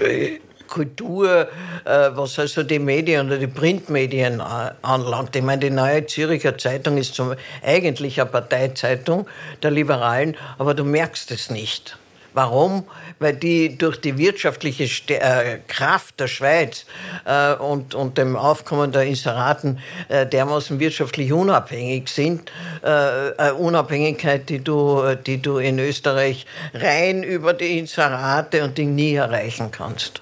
äh, Kultur, äh, was also die Medien oder die Printmedien anlangt. Ich meine, die Neue Züricher Zeitung ist zum, eigentlich eine Parteizeitung der Liberalen, aber du merkst es nicht. Warum? Weil die durch die wirtschaftliche St äh, Kraft der Schweiz äh, und, und dem Aufkommen der Inseraten äh, dermaßen wirtschaftlich unabhängig sind. Äh, Unabhängigkeit, die du, die du in Österreich rein über die Inserate und Ding nie erreichen kannst.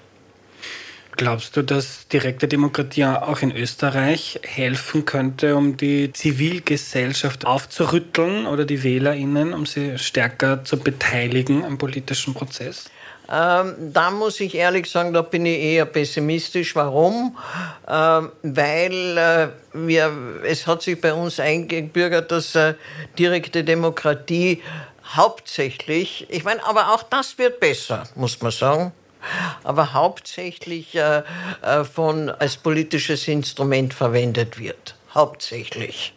Glaubst du, dass direkte Demokratie auch in Österreich helfen könnte, um die Zivilgesellschaft aufzurütteln oder die WählerInnen, um sie stärker zu beteiligen am politischen Prozess? Ähm, da muss ich ehrlich sagen, da bin ich eher pessimistisch. Warum? Ähm, weil äh, wir, es hat sich bei uns eingebürgert, dass äh, direkte Demokratie hauptsächlich, ich meine, aber auch das wird besser, muss man sagen aber hauptsächlich äh, äh, von, als politisches Instrument verwendet wird. Hauptsächlich.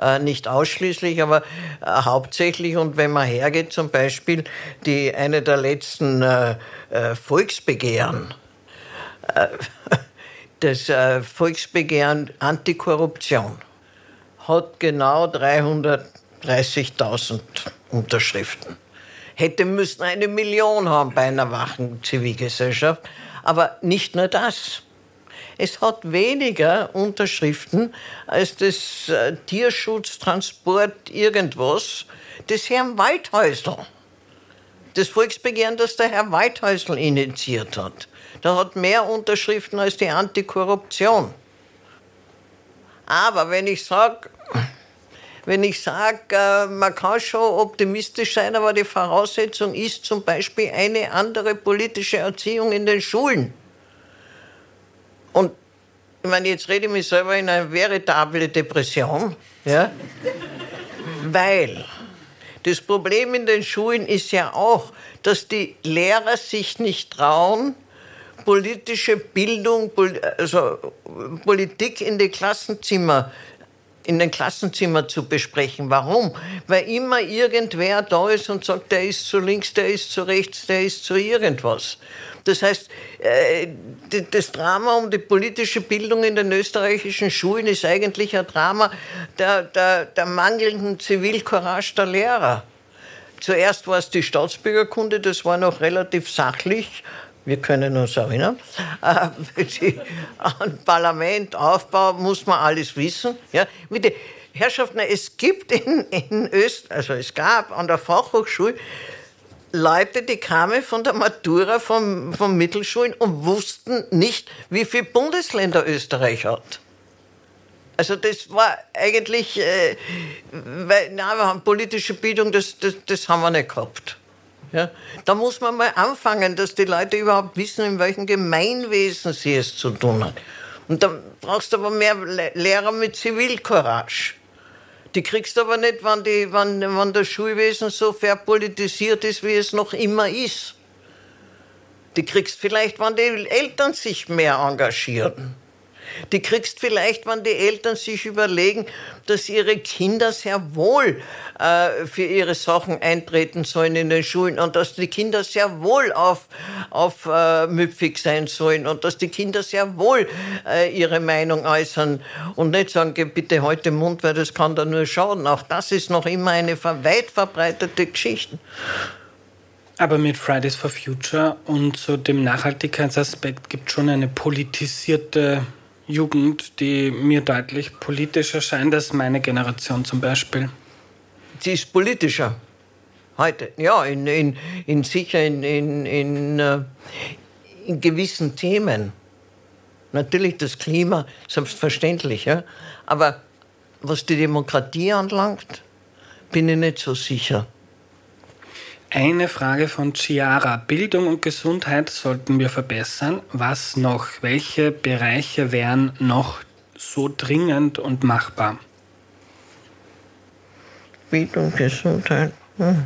Äh, nicht ausschließlich, aber äh, hauptsächlich. Und wenn man hergeht, zum Beispiel die eine der letzten äh, äh Volksbegehren, <laughs> das Volksbegehren Antikorruption, hat genau 330.000 Unterschriften. Hätte müssen eine Million haben bei einer wachen Zivilgesellschaft. Aber nicht nur das. Es hat weniger Unterschriften als das äh, Tierschutztransport irgendwas des Herrn Waldhäusl. Das Volksbegehren, das der Herr Waldhäusl initiiert hat. Da hat mehr Unterschriften als die Antikorruption. Aber wenn ich sage, wenn ich sage, äh, man kann schon optimistisch sein, aber die Voraussetzung ist zum Beispiel eine andere politische Erziehung in den Schulen. Und ich meine, jetzt rede ich mich selber in eine veritable Depression, ja? <laughs> weil das Problem in den Schulen ist ja auch, dass die Lehrer sich nicht trauen, politische Bildung, also Politik in die Klassenzimmer in den Klassenzimmer zu besprechen. Warum? Weil immer irgendwer da ist und sagt, der ist zu links, der ist zu rechts, der ist zu irgendwas. Das heißt, äh, das Drama um die politische Bildung in den österreichischen Schulen ist eigentlich ein Drama der, der, der mangelnden Zivilcourage der Lehrer. Zuerst war es die Staatsbürgerkunde, das war noch relativ sachlich. Wir können uns erinnern. Äh, <laughs> An Parlament, Aufbau muss man alles wissen. Ja, bitte, Herrschaften, es gibt in, in Österreich, also es gab an der Fachhochschule Leute, die kamen von der Matura von, von Mittelschulen und wussten nicht, wie viele Bundesländer Österreich hat. Also das war eigentlich, äh, weil, na, wir haben politische Bildung, das, das, das haben wir nicht gehabt. Ja? Da muss man mal anfangen, dass die Leute überhaupt wissen, in welchem Gemeinwesen sie es zu tun haben. Und dann brauchst du aber mehr Lehrer mit Zivilcourage. Die kriegst du aber nicht, wenn, die, wenn, wenn das Schulwesen so verpolitisiert ist, wie es noch immer ist. Die kriegst vielleicht, wenn die Eltern sich mehr engagieren. Die kriegst vielleicht, wenn die Eltern sich überlegen, dass ihre Kinder sehr wohl äh, für ihre Sachen eintreten sollen in den Schulen und dass die Kinder sehr wohl auf, auf äh, müpfig sein sollen und dass die Kinder sehr wohl äh, ihre Meinung äußern und nicht sagen, geh bitte heute Mund, weil das kann da nur schaden. Auch das ist noch immer eine weit verbreitete Geschichte. Aber mit Fridays for Future und so dem Nachhaltigkeitsaspekt gibt es schon eine politisierte Jugend, die mir deutlich politischer erscheint als meine Generation zum Beispiel. Sie ist politischer. Heute, ja, in, in, in sicher in, in, in, äh, in gewissen Themen. Natürlich das Klima, selbstverständlich, ja. Aber was die Demokratie anlangt, bin ich nicht so sicher. Eine Frage von Chiara. Bildung und Gesundheit sollten wir verbessern. Was noch? Welche Bereiche wären noch so dringend und machbar? Bildung, Gesundheit. Hm.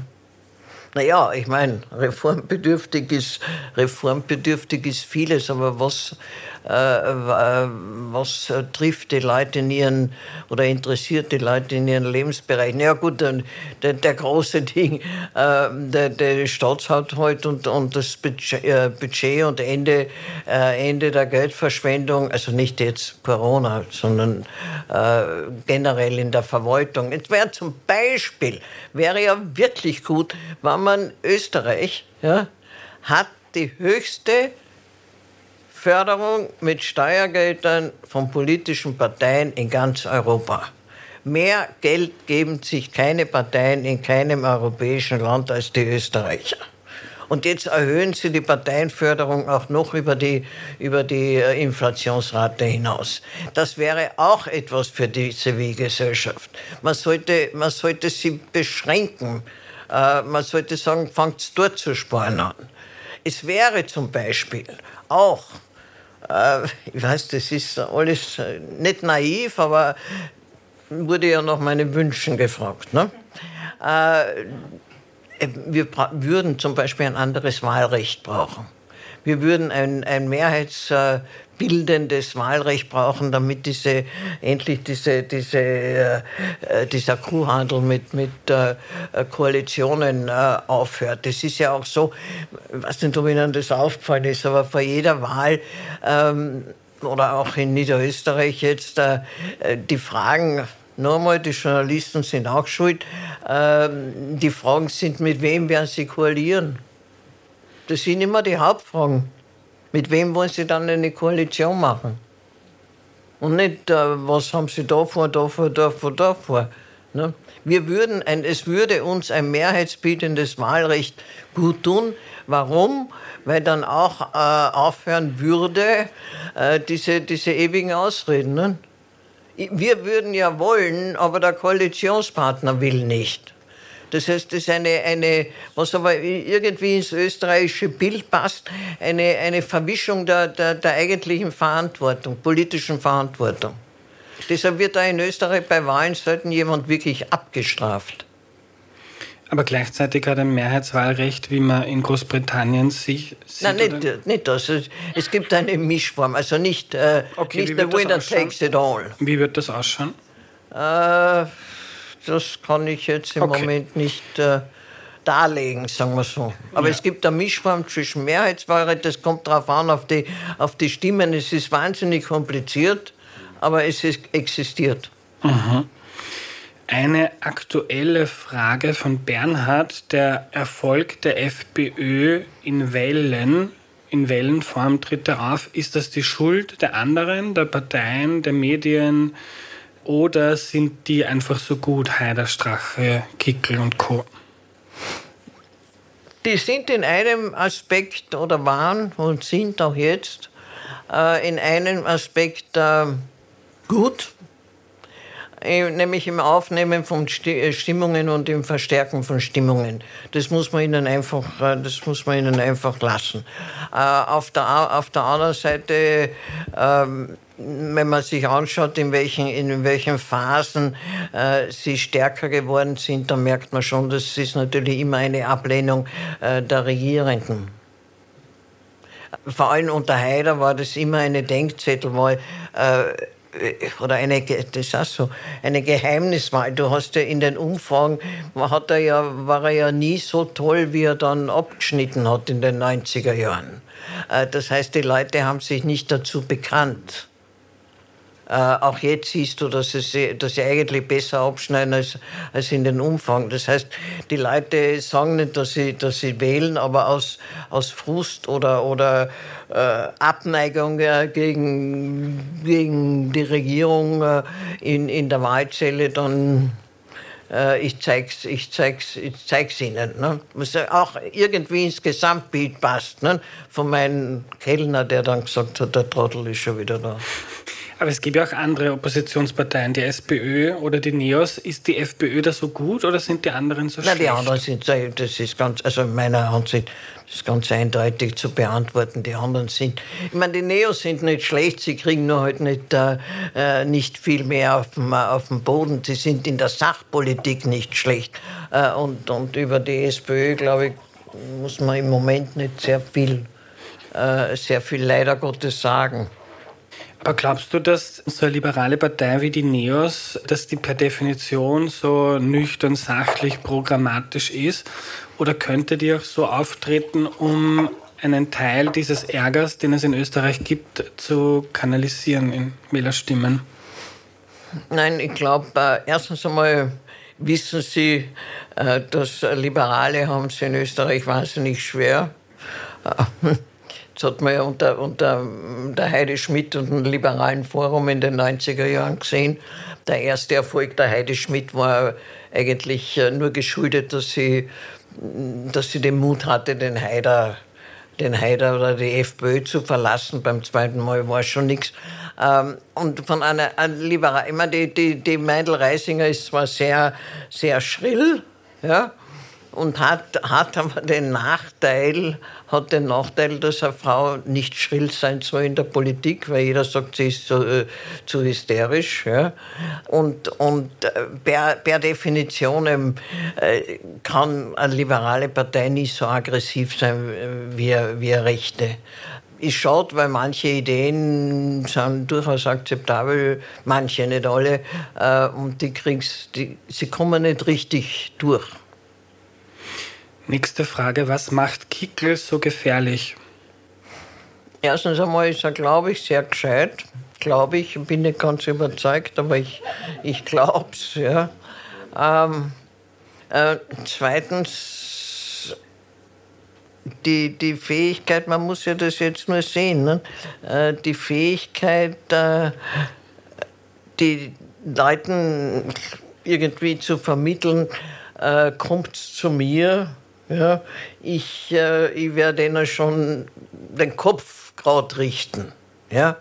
Naja, ich meine, reformbedürftig ist, reformbedürftig ist vieles, aber was, was äh, trifft die Leute in ihren, oder interessiert die Leute in ihren Lebensbereichen? Ja gut, der, der große <laughs> Ding, äh, der, der Staatshaushalt und, und das Budget, äh, und Ende, äh, Ende der Geldverschwendung, also nicht jetzt Corona, sondern äh, generell in der Verwaltung. Es wäre zum Beispiel, wäre ja wirklich gut, wenn man Österreich ja, hat die höchste Förderung mit Steuergeldern von politischen Parteien in ganz Europa. Mehr Geld geben sich keine Parteien in keinem europäischen Land als die Österreicher. Und jetzt erhöhen sie die Parteienförderung auch noch über die, über die äh, Inflationsrate hinaus. Das wäre auch etwas für die Zivilgesellschaft. Man sollte, man sollte sie beschränken äh, man sollte sagen, fangt dort zu sparen an. Es wäre zum Beispiel auch, ich weiß, das ist alles äh, nicht naiv, aber wurde ja nach meinen Wünschen gefragt. Ne? Äh, wir würden zum Beispiel ein anderes Wahlrecht brauchen. Wir würden ein, ein mehrheitsbildendes Wahlrecht brauchen, damit diese, endlich diese, diese, äh, dieser Kuhhandel mit, mit äh, Koalitionen äh, aufhört. Das ist ja auch so, ich weiß nicht, ob Ihnen das aufgefallen ist, aber vor jeder Wahl ähm, oder auch in Niederösterreich jetzt äh, die Fragen, Nochmal, die Journalisten sind auch schuld. Ähm, die Fragen sind, mit wem werden sie koalieren? Das sind immer die Hauptfragen. Mit wem wollen sie dann eine Koalition machen? Und nicht, äh, was haben sie da vor, da vor, da vor, da vor. Ne? Wir würden ein, es würde uns ein mehrheitsbietendes Wahlrecht gut tun. Warum? Weil dann auch äh, aufhören würde, äh, diese, diese ewigen Ausreden. Ne? Wir würden ja wollen, aber der Koalitionspartner will nicht. Das heißt, das ist eine, eine, was aber irgendwie ins österreichische Bild passt, eine, eine Verwischung der, der, der eigentlichen Verantwortung, politischen Verantwortung. Deshalb wird da in Österreich bei Wahlen selten jemand wirklich abgestraft. Aber gleichzeitig hat ein Mehrheitswahlrecht, wie man in Großbritannien sich sieht? Nein, nicht, nicht das. Es gibt eine Mischform. Also nicht, äh, okay, nicht the winner takes it all. Wie wird das ausschauen? Äh, das kann ich jetzt im okay. Moment nicht äh, darlegen, sagen wir so. Aber ja. es gibt eine Mischform zwischen Mehrheitswahlrecht, das kommt darauf an, auf die, auf die Stimmen. Es ist wahnsinnig kompliziert, aber es ist, existiert. Mhm. Eine aktuelle Frage von Bernhard. Der Erfolg der FPÖ in Wellen, in Wellenform tritt er auf. Ist das die Schuld der anderen, der Parteien, der Medien oder sind die einfach so gut, Heider, Strache, Kickel und Co.? Die sind in einem Aspekt oder waren und sind auch jetzt äh, in einem Aspekt äh, gut, äh, nämlich im Aufnehmen von äh, Stimmungen und im Verstärken von Stimmungen. Das muss man ihnen einfach, äh, das muss man ihnen einfach lassen. Auf der, auf der anderen Seite, ähm, wenn man sich anschaut, in welchen, in welchen Phasen sie stärker geworden sind, dann merkt man schon, das ist natürlich immer eine Ablehnung der Regierenden vor allem unter Haider war das immer eine Denkzettelwahl. Äh, oder eine, das ist so, eine Geheimniswahl. Du hast ja in den Umfragen, hat er ja, war er ja nie so toll, wie er dann abgeschnitten hat in den 90er Jahren. Äh, das heißt, die Leute haben sich nicht dazu bekannt. Äh, auch jetzt siehst du, dass, sie, dass sie eigentlich besser abschneiden als, als in den Umfang. Das heißt, die Leute sagen nicht, dass sie, dass sie wählen, aber aus, aus Frust oder, oder äh, Abneigung äh, gegen, gegen die Regierung äh, in, in der Wahlzelle dann äh, ich zeig's, ich zeig's, ich zeig's ihnen. Ne? Was auch irgendwie ins Gesamtbild passt. Ne? Von meinem Kellner, der dann gesagt hat, der Trottel ist schon wieder da. Aber es gibt ja auch andere Oppositionsparteien, die SPÖ oder die NEOS. Ist die FPÖ da so gut oder sind die anderen so Nein, schlecht? die anderen sind, das ist ganz, also in meiner Ansicht, das ist ganz eindeutig zu beantworten. Die anderen sind, ich meine, die Neos sind nicht schlecht, sie kriegen nur halt nicht, äh, äh, nicht viel mehr auf dem, auf dem Boden. Sie sind in der Sachpolitik nicht schlecht. Äh, und, und über die SPÖ, glaube ich, muss man im Moment nicht sehr viel, äh, sehr viel leider Gottes sagen. Aber glaubst du, dass so eine liberale Partei wie die NEOS, dass die per Definition so nüchtern, sachlich, programmatisch ist? Oder könnte die auch so auftreten, um einen Teil dieses Ärgers, den es in Österreich gibt, zu kanalisieren in Wählerstimmen? Nein, ich glaube, äh, erstens einmal wissen Sie, äh, dass Liberale haben es in Österreich wahnsinnig schwer. Äh, das hat man ja unter, unter der Heidi Schmidt und dem Liberalen Forum in den 90er Jahren gesehen. Der erste Erfolg der Heidi Schmidt war eigentlich äh, nur geschuldet, dass sie, dass sie den Mut hatte, den Haider, den Haider oder die FPÖ zu verlassen. Beim zweiten Mal war schon nichts. Ähm, und von einer, einer Liberal, ich meine, die, die, die Meindl Reisinger ist zwar sehr, sehr schrill, ja, und hat, hat aber den Nachteil, hat den Nachteil, dass eine Frau nicht schrill sein soll in der Politik, weil jeder sagt, sie ist zu, äh, zu hysterisch. Ja. Und, und äh, per, per Definition äh, kann eine liberale Partei nicht so aggressiv sein wie, wie eine rechte ist schade, weil manche Ideen sind durchaus akzeptabel, manche nicht alle, und die kriegst, die, sie kommen nicht richtig durch. Nächste Frage, was macht Kickel so gefährlich? Erstens einmal ist er, glaube ich, sehr gescheit. Glaube ich, bin nicht ganz überzeugt, aber ich, ich glaube es. Ja. Ähm, äh, zweitens die, die Fähigkeit, man muss ja das jetzt nur sehen, ne? Äh, die Fähigkeit, äh, die Leuten irgendwie zu vermitteln, äh, kommt zu mir. Ja? Ich, ich werde ihnen schon den Kopf gerade richten. Ja?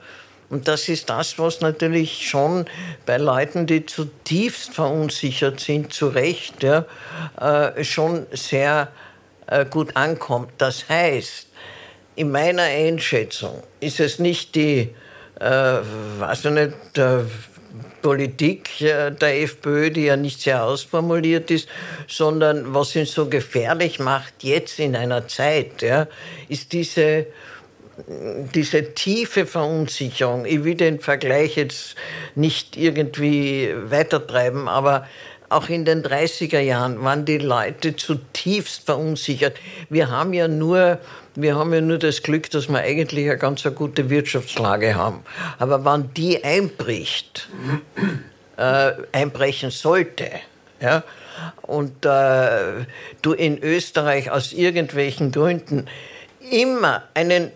Und das ist das, was natürlich schon bei Leuten, die zutiefst verunsichert sind, zu Recht, ja, schon sehr äh, gut ankommt. Das heißt, in meiner Einschätzung ist es nicht die, äh, weiß ich nicht, äh, Politik der FPÖ, die ja nicht sehr ausformuliert ist, sondern was ihn so gefährlich macht jetzt in einer Zeit, ja, ist diese diese tiefe Verunsicherung, ich will den Vergleich jetzt nicht irgendwie weitertreiben, aber auch in den 30er Jahren waren die Leute zutiefst verunsichert. Wir haben ja nur, wir haben ja nur das Glück, dass wir eigentlich eine ganz eine gute Wirtschaftslage haben. Aber wann die einbricht, äh, einbrechen sollte, ja, und äh, du in Österreich aus irgendwelchen Gründen immer einen,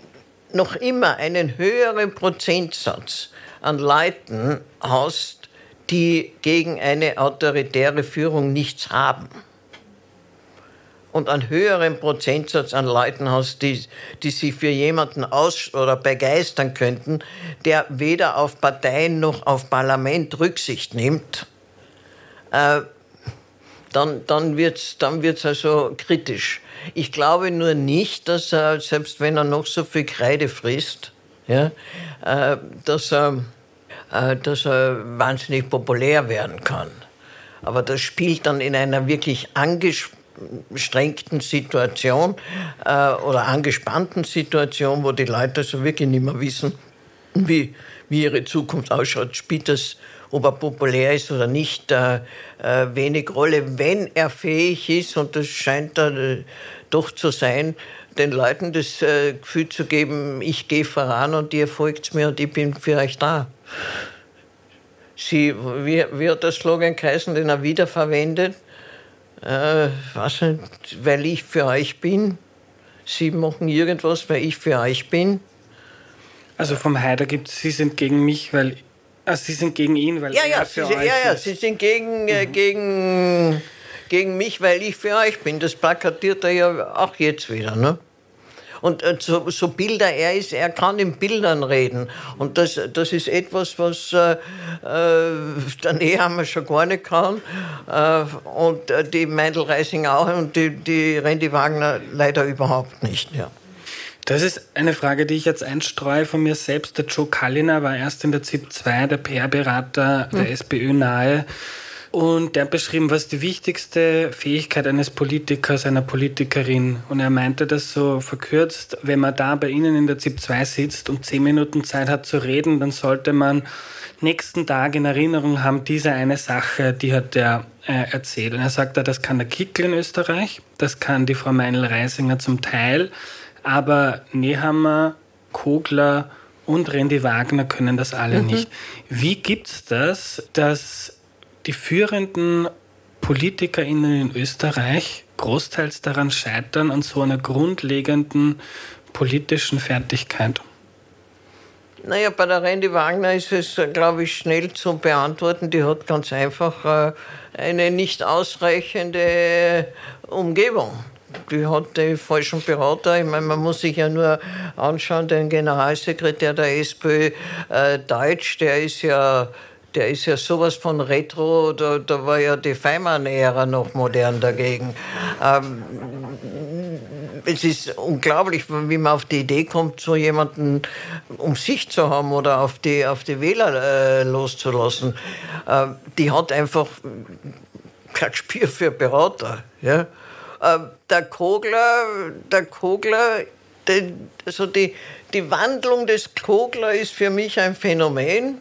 noch immer einen höheren Prozentsatz an Leuten hast, die gegen eine autoritäre Führung nichts haben und einen höheren Prozentsatz an Leuten hast, die, die sich für jemanden aus oder begeistern könnten, der weder auf Parteien noch auf Parlament Rücksicht nimmt, äh, dann, dann wird es dann wird's also kritisch. Ich glaube nur nicht, dass er, selbst wenn er noch so viel Kreide frisst, ja, äh, dass er äh, dass er wahnsinnig populär werden kann. Aber das spielt dann in einer wirklich angestrengten Situation äh, oder angespannten Situation, wo die Leute so wirklich nicht mehr wissen, wie, wie ihre Zukunft ausschaut, spielt das, ob er populär ist oder nicht, äh, äh, wenig Rolle. Wenn er fähig ist, und das scheint er äh, doch zu sein, den Leuten das äh, Gefühl zu geben, ich gehe voran und ihr folgt mir und ich bin für euch da. Sie, wie, wie hat der Slogan geheißen, den er wiederverwendet? Äh, was weil ich für euch bin. Sie machen irgendwas, weil ich für euch bin. Also vom Haider gibt es, Sie sind gegen mich, weil. Also Sie sind gegen ihn, weil ja, er ja, für Sie, euch ja, ja, ist. Sie sind gegen, äh, gegen, gegen mich, weil ich für euch bin. Das plakatiert er ja auch jetzt wieder. Ne? Und äh, so, so Bilder er ist, er kann in Bildern reden. Und das, das ist etwas, was äh, äh, der Nehammer schon gar nicht kann. Äh, und äh, die Meindl Reising auch und die, die Randy Wagner leider überhaupt nicht. Ja. Das ist eine Frage, die ich jetzt einstreue von mir selbst. Der Joe Kalliner war erst in der ZIP 2 der PR-Berater der hm. SPÖ nahe. Und der hat beschrieben, was die wichtigste Fähigkeit eines Politikers, einer Politikerin. Und er meinte das so verkürzt, wenn man da bei Ihnen in der ZIP 2 sitzt und zehn Minuten Zeit hat zu reden, dann sollte man nächsten Tag in Erinnerung haben, diese eine Sache, die hat er äh, erzählt. Und er sagt, das kann der Kickel in Österreich, das kann die Frau Meinl-Reisinger zum Teil, aber Nehammer, Kogler und Randy Wagner können das alle mhm. nicht. Wie gibt's das, dass die führenden PolitikerInnen in Österreich großteils daran scheitern, an so einer grundlegenden politischen Fertigkeit? Naja, bei der Randy Wagner ist es, glaube ich, schnell zu beantworten. Die hat ganz einfach äh, eine nicht ausreichende Umgebung. Die hat die falschen Berater. Ich meine, man muss sich ja nur anschauen, den Generalsekretär der SPÖ, äh, Deutsch, der ist ja der ist ja sowas von Retro, da, da war ja die Feimann-Ära noch modern dagegen. Ähm, es ist unglaublich, wie man auf die Idee kommt, so jemanden um sich zu haben oder auf die, auf die Wähler äh, loszulassen. Äh, die hat einfach kein Spiel für Berater. Ja? Äh, der Kogler, der Kogler, den, also die, die Wandlung des Kogler ist für mich ein Phänomen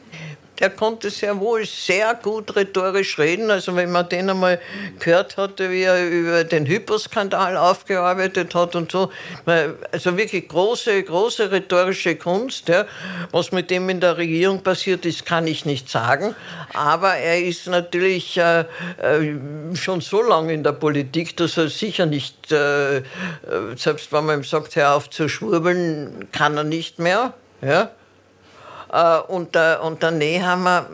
der konnte sehr wohl sehr gut rhetorisch reden. Also wenn man den einmal gehört hatte, wie er über den Hyposkandal aufgearbeitet hat und so. Also wirklich große, große rhetorische Kunst. Ja. Was mit dem in der Regierung passiert ist, kann ich nicht sagen. Aber er ist natürlich äh, äh schon so lange in der Politik, dass er sicher nicht, äh, äh, selbst wenn man ihm sagt, hör auf zu schwurbeln, kann er nicht mehr. Ja. Äh, und, der, und der Nehammer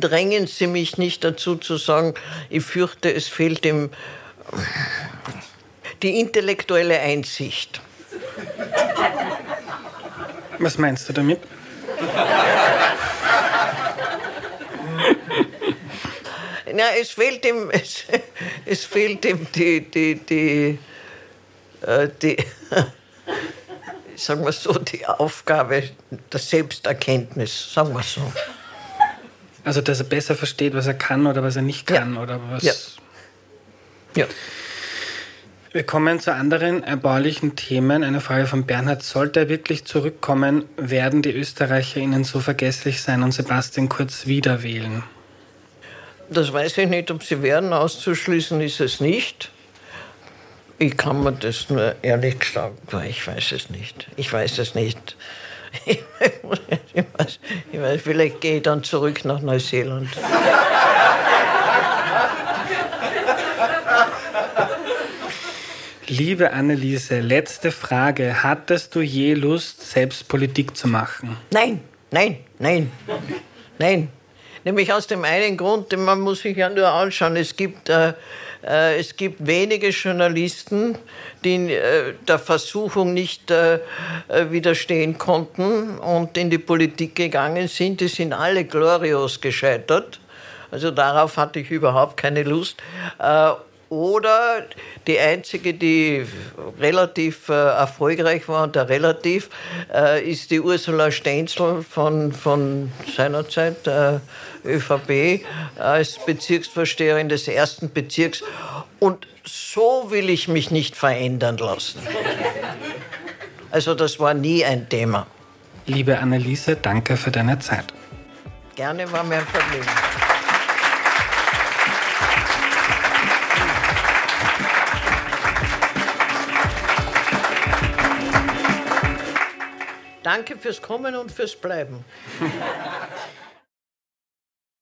drängen Sie mich nicht dazu zu sagen, ich fürchte, es fehlt ihm die intellektuelle Einsicht. Was meinst du damit? Na, es fehlt ihm, <laughs> es, es fehlt ihm die, die, die, äh, die, <laughs> sagen wir so, die Aufgabe der Selbsterkenntnis, sagen wir so. Also, dass er besser versteht, was er kann oder was er nicht kann ja. oder was. Ja. ja. Wir kommen zu anderen erbaulichen Themen. Eine Frage von Bernhard. Sollte er wirklich zurückkommen, werden die Österreicher ihnen so vergesslich sein und Sebastian Kurz wieder wählen? Das weiß ich nicht, ob sie werden. Auszuschließen ist es nicht. Ich kann mir das nur ehrlich gesagt, ich weiß es nicht. Ich weiß es nicht. <laughs> Ich weiß, ich weiß, vielleicht gehe ich dann zurück nach Neuseeland. Liebe Anneliese, letzte Frage. Hattest du je Lust, selbst Politik zu machen? Nein, nein, nein, nein. Nämlich aus dem einen Grund, man muss sich ja nur anschauen, es gibt äh, es gibt wenige Journalisten, die äh, der Versuchung nicht äh, widerstehen konnten und in die Politik gegangen sind. Die sind alle glorios gescheitert. Also darauf hatte ich überhaupt keine Lust. Oder die einzige, die relativ erfolgreich war, und der relativ, ist die Ursula Stenzel von, von seiner Zeit, ÖVP als Bezirksvorsteherin des ersten Bezirks. Und so will ich mich nicht verändern lassen. Also das war nie ein Thema. Liebe Anneliese, danke für deine Zeit. Gerne war mir ein Vergnügen. Danke fürs Kommen und fürs Bleiben.